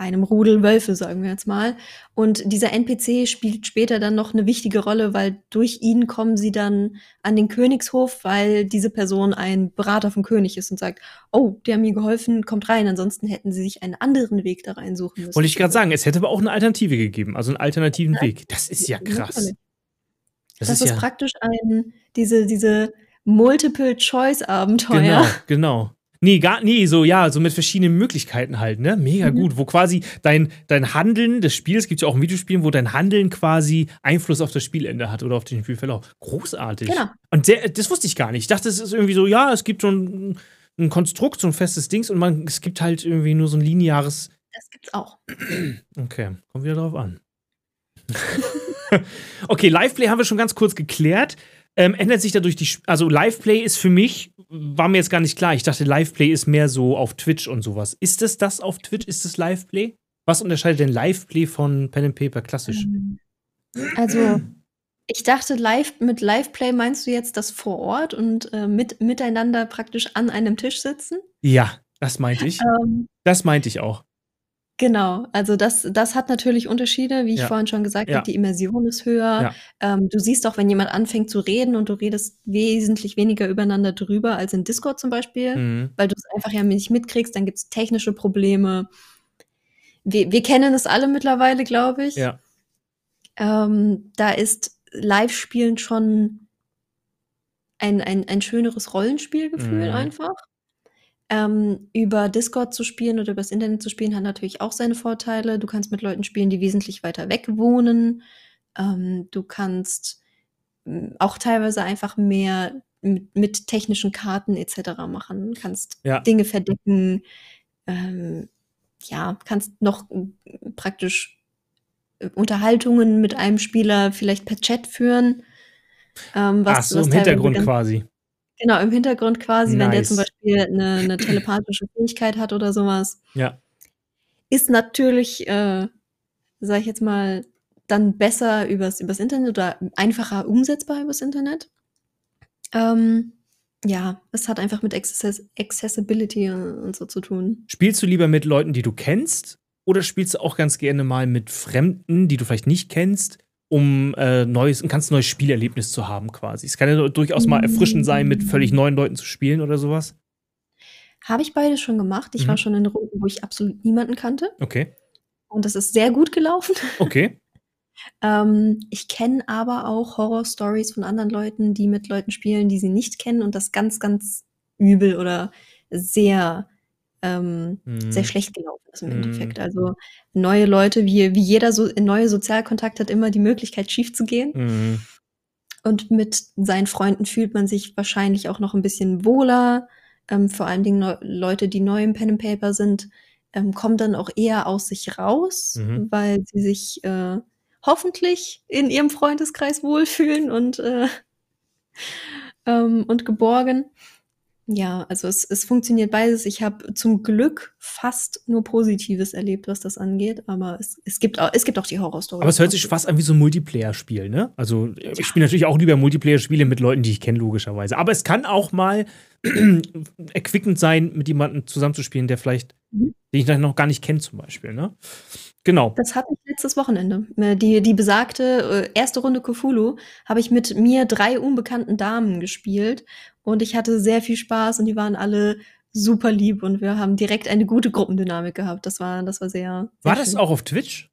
einem Rudel Wölfe, sagen wir jetzt mal. Und dieser NPC spielt später dann noch eine wichtige Rolle, weil durch ihn kommen sie dann an den Königshof, weil diese Person ein Berater vom König ist und sagt, oh, die haben mir geholfen, kommt rein. Ansonsten hätten sie sich einen anderen Weg da reinsuchen müssen. Wollte ich gerade sagen, es hätte aber auch eine Alternative gegeben, also einen alternativen ja, Weg. Das ist ja krass. Das, das ist, ist ja praktisch ein, diese, diese Multiple-Choice-Abenteuer. Genau, genau. Nee, gar nie, so ja, so mit verschiedenen Möglichkeiten halt, ne? Mega mhm. gut, wo quasi dein, dein Handeln des Spiels, gibt ja auch in Videospielen, wo dein Handeln quasi Einfluss auf das Spielende hat oder auf den Spielverlauf. Großartig. Genau. Und der, das wusste ich gar nicht. Ich dachte, es ist irgendwie so, ja, es gibt schon ein Konstrukt, so ein festes Dings und man, es gibt halt irgendwie nur so ein lineares Das gibt's auch. Okay, kommt wieder drauf an. okay, Liveplay haben wir schon ganz kurz geklärt. Ähm, ändert sich dadurch die. Sp also, Liveplay ist für mich, war mir jetzt gar nicht klar. Ich dachte, Liveplay ist mehr so auf Twitch und sowas. Ist es das auf Twitch? Ist es Liveplay? Was unterscheidet denn Liveplay von Pen and Paper klassisch? Ähm, also, ich dachte, live, mit Liveplay meinst du jetzt das vor Ort und äh, mit, miteinander praktisch an einem Tisch sitzen? Ja, das meinte ich. Ähm, Das meinte ich auch. Genau, also das, das hat natürlich Unterschiede, wie ich Ja. vorhin schon gesagt Ja. habe, die Immersion ist höher. Ja. Ähm, du siehst auch, wenn jemand anfängt zu reden und du redest wesentlich weniger übereinander drüber als in Discord zum Beispiel, Mhm. weil du es einfach ja nicht mitkriegst, dann gibt es technische Probleme. Wir, wir kennen es alle mittlerweile, glaube ich. Ja. Ähm, da ist Live-Spielen schon ein, ein, ein schöneres Rollenspielgefühl Mhm. einfach. Ähm, über Discord zu spielen oder übers Internet zu spielen, hat natürlich auch seine Vorteile. Du kannst mit Leuten spielen, die wesentlich weiter weg wohnen. Ähm, du kannst m, auch teilweise einfach mehr mit, mit technischen Karten etc. machen. Kannst Ja. Dinge verdecken. Ähm, ja, kannst noch m, praktisch äh, Unterhaltungen mit einem Spieler vielleicht per Chat führen. Ähm, was, Ach so, was im Hintergrund quasi. Genau, im Hintergrund quasi, wenn der Nice. zum Beispiel eine, eine telepathische Fähigkeit hat oder sowas. Ja. Ist natürlich, äh, sag ich jetzt mal, dann besser übers, übers Internet oder einfacher umsetzbar übers Internet. Ähm, ja, es hat einfach mit Access Accessibility und so zu tun. Spielst du lieber mit Leuten, die du kennst, oder spielst du auch ganz gerne mal mit Fremden, die du vielleicht nicht kennst, um äh, neues, ein ganz neues Spielerlebnis zu haben, quasi? Es kann ja durchaus mal erfrischend sein, mit völlig neuen Leuten zu spielen oder sowas. Habe ich beides schon gemacht. Ich Mhm. war schon in Runden, wo ich absolut niemanden kannte. Okay. Und das ist sehr gut gelaufen. Okay. Ähm, ich kenne aber auch Horror-Stories von anderen Leuten, die mit Leuten spielen, die sie nicht kennen und das ganz, ganz übel oder sehr, ähm, Mhm. sehr schlecht gelaufen ist im Mhm. Endeffekt. Also neue Leute, wie, wie jeder so neue Sozialkontakt hat immer die Möglichkeit, schief zu gehen. Mhm. Und mit seinen Freunden fühlt man sich wahrscheinlich auch noch ein bisschen wohler. Ähm, vor allen Dingen Leute, die neu im Pen and Paper sind, ähm, kommen dann auch eher aus sich raus, Mhm. weil sie sich äh, hoffentlich in ihrem Freundeskreis wohlfühlen und, äh, ähm, und geborgen. Ja, also es, es funktioniert beides. Ich habe zum Glück fast nur Positives erlebt, was das angeht, aber es, es, gibt, auch, es gibt auch die Horrorstories. Aber es hört sich fast an wie so ein Multiplayer-Spiel, ne? Also, ich spiele natürlich auch lieber Multiplayer-Spiele mit Leuten, die ich kenne, logischerweise. Aber es kann auch mal erquickend sein, mit jemandem zusammenzuspielen, der vielleicht, Mhm. den ich noch gar nicht kenne, zum Beispiel, ne? Genau. Das hatte ich letztes Wochenende. Äh, Die, die besagte äh, erste Runde Cthulhu habe ich mit mir drei unbekannten Damen gespielt und ich hatte sehr viel Spaß und die waren alle super lieb und wir haben direkt eine gute Gruppendynamik gehabt. Das war, das war sehr. sehr War das schön. auch auf Twitch?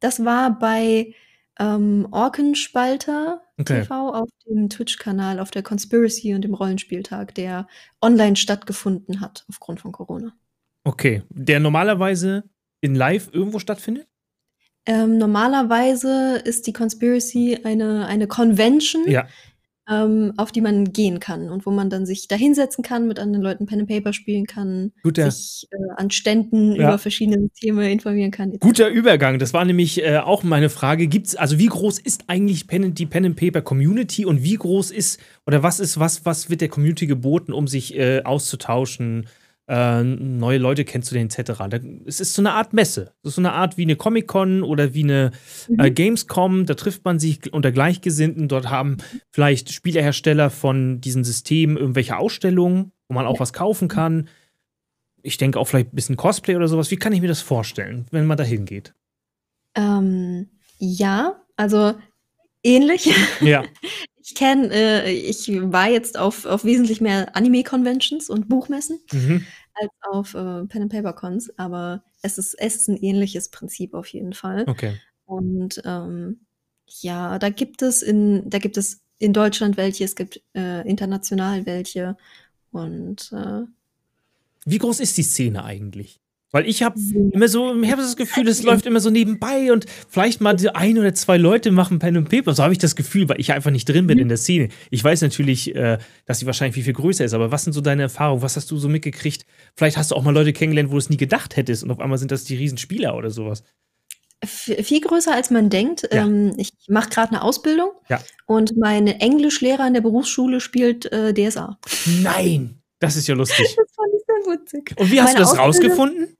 Das war bei ähm, Orkenspalter Okay. TV auf dem Twitch-Kanal, auf der Conspiracy und dem Rollenspieltag, der online stattgefunden hat aufgrund von Corona. Okay. Der normalerweise in Live irgendwo stattfindet? Ähm, normalerweise ist die Conspiracy eine, eine Convention, Ja. Ähm, auf die man gehen kann und wo man dann sich da hinsetzen kann, mit anderen Leuten Pen and Paper spielen kann, Guter, sich äh, an Ständen Ja. über verschiedene Systeme informieren kann. etc. guter Übergang. Das war nämlich äh, auch meine Frage. Gibt's, also wie groß ist eigentlich Pen, die Pen and Paper Community und wie groß ist oder was ist, was, was wird der Community geboten, um sich äh, auszutauschen, äh, neue Leute kennenzulernen, etc. Da, es ist so eine Art Messe. Es ist so eine Art wie eine Comic-Con oder wie eine Mhm. äh, Gamescom. Da trifft man sich unter Gleichgesinnten. Dort haben vielleicht Spielehersteller von diesen Systemen irgendwelche Ausstellungen, wo man auch was kaufen kann. Ich denke auch vielleicht ein bisschen Cosplay oder sowas. Wie kann ich mir das vorstellen, wenn man da hingeht? Ähm, ja, also ähnlich. Ja. Ich kenne, äh, ich war jetzt auf, auf wesentlich mehr Anime-Conventions und Buchmessen Mhm. als auf äh, Pen and Paper Cons, aber es ist, es ist ein ähnliches Prinzip auf jeden Fall. Okay. Und ähm, ja, da gibt es in, da gibt es in Deutschland welche, es gibt äh, international welche. Und äh, Wie groß ist die Szene eigentlich? Weil ich habe immer so, ich habe das Gefühl, es läuft immer so nebenbei und vielleicht mal ein oder zwei Leute machen Pen und Paper. So habe ich das Gefühl, weil ich einfach nicht drin bin in der Szene. Ich weiß natürlich, äh, dass sie wahrscheinlich viel, viel größer ist, aber was sind so deine Erfahrungen? Was hast du so mitgekriegt? Vielleicht hast du auch mal Leute kennengelernt, wo du es nie gedacht hättest und auf einmal sind das die Riesenspieler oder sowas. Viel größer als man denkt. Ja. Ähm, ich mache gerade eine Ausbildung Ja. und mein Englischlehrer in der Berufsschule spielt äh, DSA. Nein! Das ist ja lustig. Das fand ich sehr witzig. Und wie hast Meine du das Ausbildung- rausgefunden?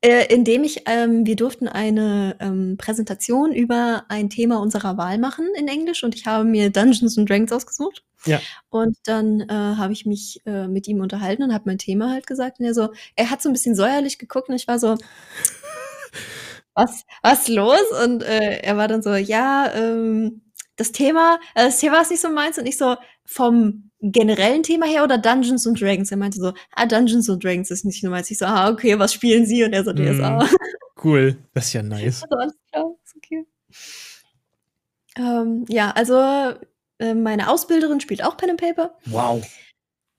Äh, indem ich, ähm, wir durften eine ähm, Präsentation über ein Thema unserer Wahl machen in Englisch und ich habe mir Dungeons and Dragons ausgesucht. Ja. Und dann äh, habe ich mich äh, mit ihm unterhalten und habe mein Thema halt gesagt. Und er so, er hat so ein bisschen säuerlich geguckt und ich war so, was, was los? Und äh, er war dann so, ja, ähm, das Thema, äh, das Thema ist nicht so meins und ich so, vom generellen Thema her oder Dungeons and Dragons? Er meinte so, ah, Dungeons and Dragons ist nicht meins. Ich so, ah, okay, was spielen Sie? Und er so, DSA. Mhm. Cool. Das ist ja nice. Also alles klar, ist okay. Ähm, ja, also äh, meine Ausbilderin spielt auch Pen and Paper. Wow.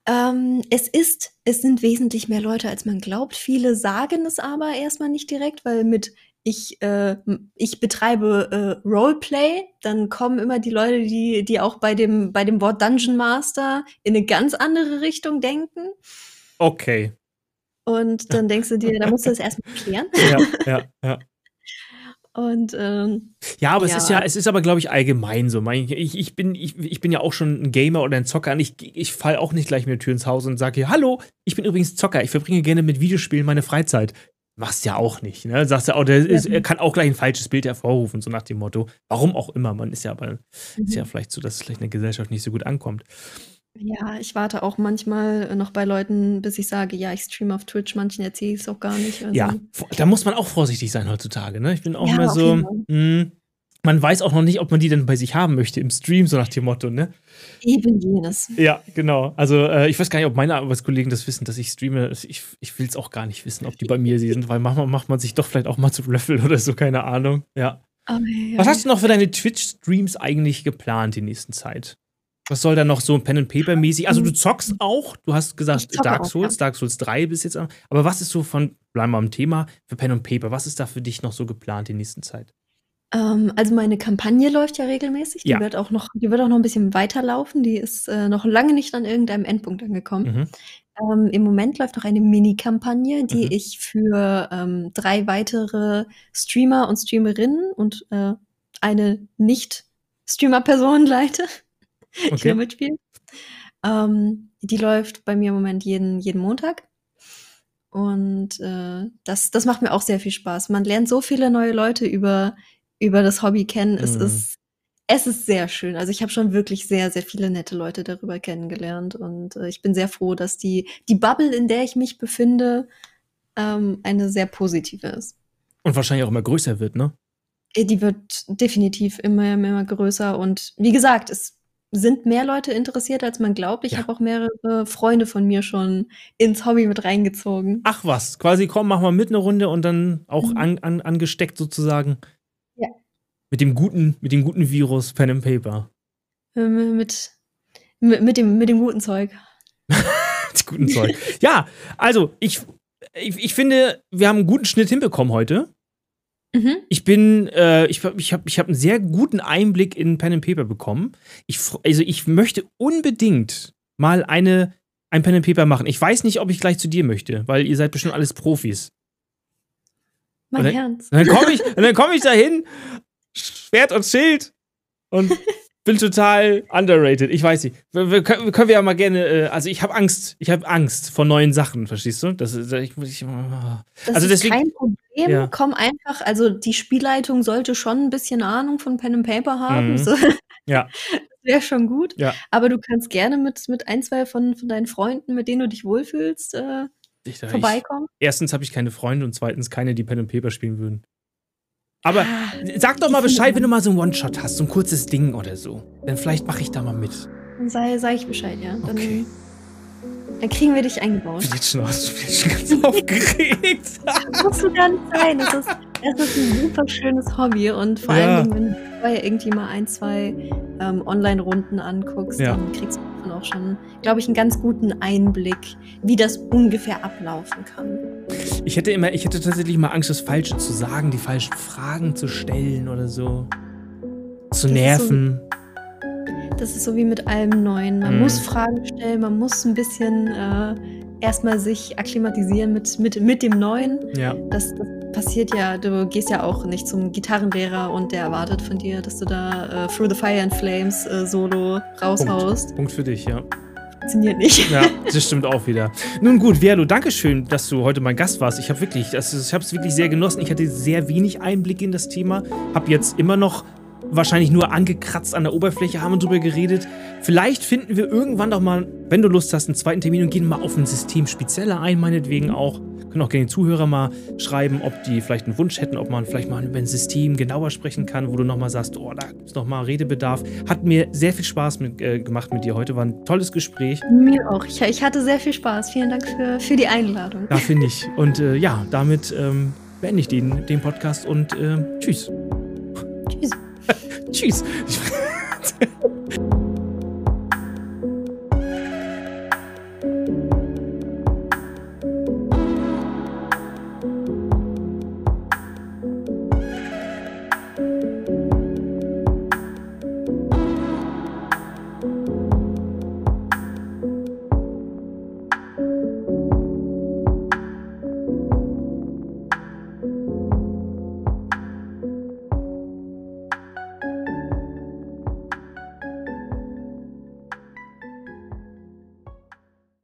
Ähm, es ist, es sind wesentlich mehr Leute, als man glaubt. Viele sagen es aber erstmal nicht direkt, weil mit ich, äh, ich betreibe äh, Roleplay, dann kommen immer die Leute, die, die auch bei dem, bei dem Wort Dungeon Master in eine ganz andere Richtung denken. Okay. Und dann denkst du dir, da musst du das erstmal klären. Ja, ja, ja. Und ähm, Ja, aber es Ja. ist ja, es ist aber, glaube ich, allgemein so. Ich, ich, bin, ich, ich bin ja auch schon ein Gamer oder ein Zocker und ich, ich falle auch nicht gleich mit der Tür ins Haus und sage hier, hallo, ich bin übrigens Zocker, ich verbringe gerne mit Videospielen meine Freizeit. Machst ja auch nicht, ne? Sagst ja auch, der ist, er kann auch gleich ein falsches Bild hervorrufen, so nach dem Motto. Warum auch immer, man ist ja aber, ist ja vielleicht so, dass es vielleicht in der Gesellschaft nicht so gut ankommt. Ja, ich warte auch manchmal noch bei Leuten, bis ich sage, ja, ich streame auf Twitch, manchen erzähle ich es auch gar nicht. Also, Ja, da muss man auch vorsichtig sein heutzutage, ne? Ich bin auch Ja, immer so, mh, man weiß auch noch nicht, ob man die denn bei sich haben möchte im Stream, so nach dem Motto, ne? Eben jenes. Ja, genau. Also äh, ich weiß gar nicht, ob meine Arbeitskollegen das wissen, dass ich streame. Ich, ich will es auch gar nicht wissen, ob die bei mir sind, weil manchmal macht man sich doch vielleicht auch mal zu Löffel oder so, keine Ahnung. Ja. Aber ja. Was hast du noch für deine Twitch-Streams eigentlich geplant die nächsten Zeit? Was soll da noch so Pen and Paper mäßig? Also du zockst auch, du hast gesagt Dark auch, Souls, Dark Souls 3 bis jetzt. Aber was ist so von, bleiben wir am Thema, für Pen and Paper, was ist da für dich noch so geplant die nächsten Zeit? Ähm, also meine Kampagne läuft ja regelmäßig. Die Ja. wird auch noch, die wird auch noch ein bisschen weiterlaufen. Die ist äh, noch lange nicht an irgendeinem Endpunkt angekommen. Mhm. Ähm, Im Moment läuft noch eine Mini-Kampagne, die Mhm. ich für ähm, drei weitere Streamer und Streamerinnen und äh, eine Nicht-Streamer-Person leite, die Okay. da mitspielt. Ähm, die läuft bei mir im Moment jeden, jeden Montag. Und äh, das, das macht mir auch sehr viel Spaß. Man lernt so viele neue Leute über, über das Hobby kennen. Es Mhm. ist es ist sehr schön. Also ich habe schon wirklich sehr, sehr viele nette Leute darüber kennengelernt und äh, ich bin sehr froh, dass die, die Bubble, in der ich mich befinde, ähm, eine sehr positive ist. Und wahrscheinlich auch immer größer wird, ne? Äh, Die wird definitiv immer, immer größer und wie gesagt, es sind mehr Leute interessiert, als man glaubt. Ich Ja. habe auch mehrere Freunde von mir schon ins Hobby mit reingezogen. Ach was, quasi komm, mach mal mit eine Runde und dann auch Mhm. an, an, angesteckt sozusagen. Mit dem guten, mit dem guten Virus Pen and Paper. Ähm, Mit, mit, mit, dem, mit dem guten Zeug. Das guten Zeug. Ja, also ich, ich, ich finde, wir haben einen guten Schnitt hinbekommen heute. Mhm. Ich bin, äh, ich, ich habe ich hab einen sehr guten Einblick in Pen and Paper bekommen. Ich, also ich möchte unbedingt mal eine, ein Pen and Paper machen. Ich weiß nicht, ob ich gleich zu dir möchte, weil ihr seid bestimmt alles Profis. Mein. Und dann komme ich, dann komm ich da hin, Schwert und Schild und bin total underrated. Ich weiß nicht. Wir, wir, können, wir können wir ja mal gerne, äh, also ich habe Angst. Ich habe Angst vor neuen Sachen, verstehst du? Das ist, ich, ich, Das Also ist deswegen- kein Problem. Ja. Komm einfach, also die Spielleitung sollte schon ein bisschen Ahnung von Pen and Paper haben. Mhm. So. Ja. Das wäre schon gut. Ja. Aber du kannst gerne mit, mit ein, zwei von, von deinen Freunden, mit denen du dich wohlfühlst, äh, ich, vorbeikommen. erstens habe ich keine Freunde und zweitens keine, die Pen and Paper spielen würden. Aber Ah, sag doch mal Bescheid, wenn du mal so einen One-Shot hast, so ein kurzes Ding oder so. Dann vielleicht mache ich da mal mit. Dann sei, sag ich Bescheid, ja. Dann, Okay. dann kriegen wir dich eingebaut. Ich bin jetzt schon, ich bin jetzt schon ganz aufgeregt. Das musst du gar nicht sein. Es ist, es ist ein super schönes Hobby und vor Ja. allen Dingen, wenn du vorher irgendwie mal ein, zwei ähm, Online-Runden anguckst, Ja. dann kriegst du davon auch schon, glaube ich, einen ganz guten Einblick, wie das ungefähr ablaufen kann. Ich hätte immer, ich hätte tatsächlich mal Angst, das Falsche zu sagen, die falschen Fragen zu stellen oder so. Zu Das ist nerven. Das ist so wie mit allem Neuen. Man Mhm. muss Fragen stellen, man muss ein bisschen äh, erstmal sich akklimatisieren mit, mit, mit dem Neuen. Ja. Das, das passiert ja, du gehst ja auch nicht zum Gitarrenlehrer und der erwartet von dir, dass du da äh, Through the Fire and Flames äh, Solo raushaust. Punkt für dich, ja. Funktioniert nicht. Ja, das stimmt auch wieder. Nun gut, Verlo, danke schön, dass du heute mein Gast warst. Ich habe wirklich, das, ich habe es wirklich sehr genossen. Ich hatte sehr wenig Einblick in das Thema. Habe jetzt immer noch wahrscheinlich nur angekratzt an der Oberfläche, haben drüber geredet. Vielleicht finden wir irgendwann doch mal, wenn du Lust hast, einen zweiten Termin und gehen mal auf ein System spezieller ein, meinetwegen auch. Können auch gerne die Zuhörer mal schreiben, ob die vielleicht einen Wunsch hätten, ob man vielleicht mal über ein System genauer sprechen kann, wo du nochmal sagst, oh, da ist nochmal Redebedarf. Hat mir sehr viel Spaß mit, äh, gemacht mit dir heute. War ein tolles Gespräch. Mir auch. Ich, ich hatte sehr viel Spaß. Vielen Dank für, für die Einladung. Ja, finde ich. Und äh, ja, damit ähm, beende ich den, den Podcast und äh. Tschüss. Tschüss.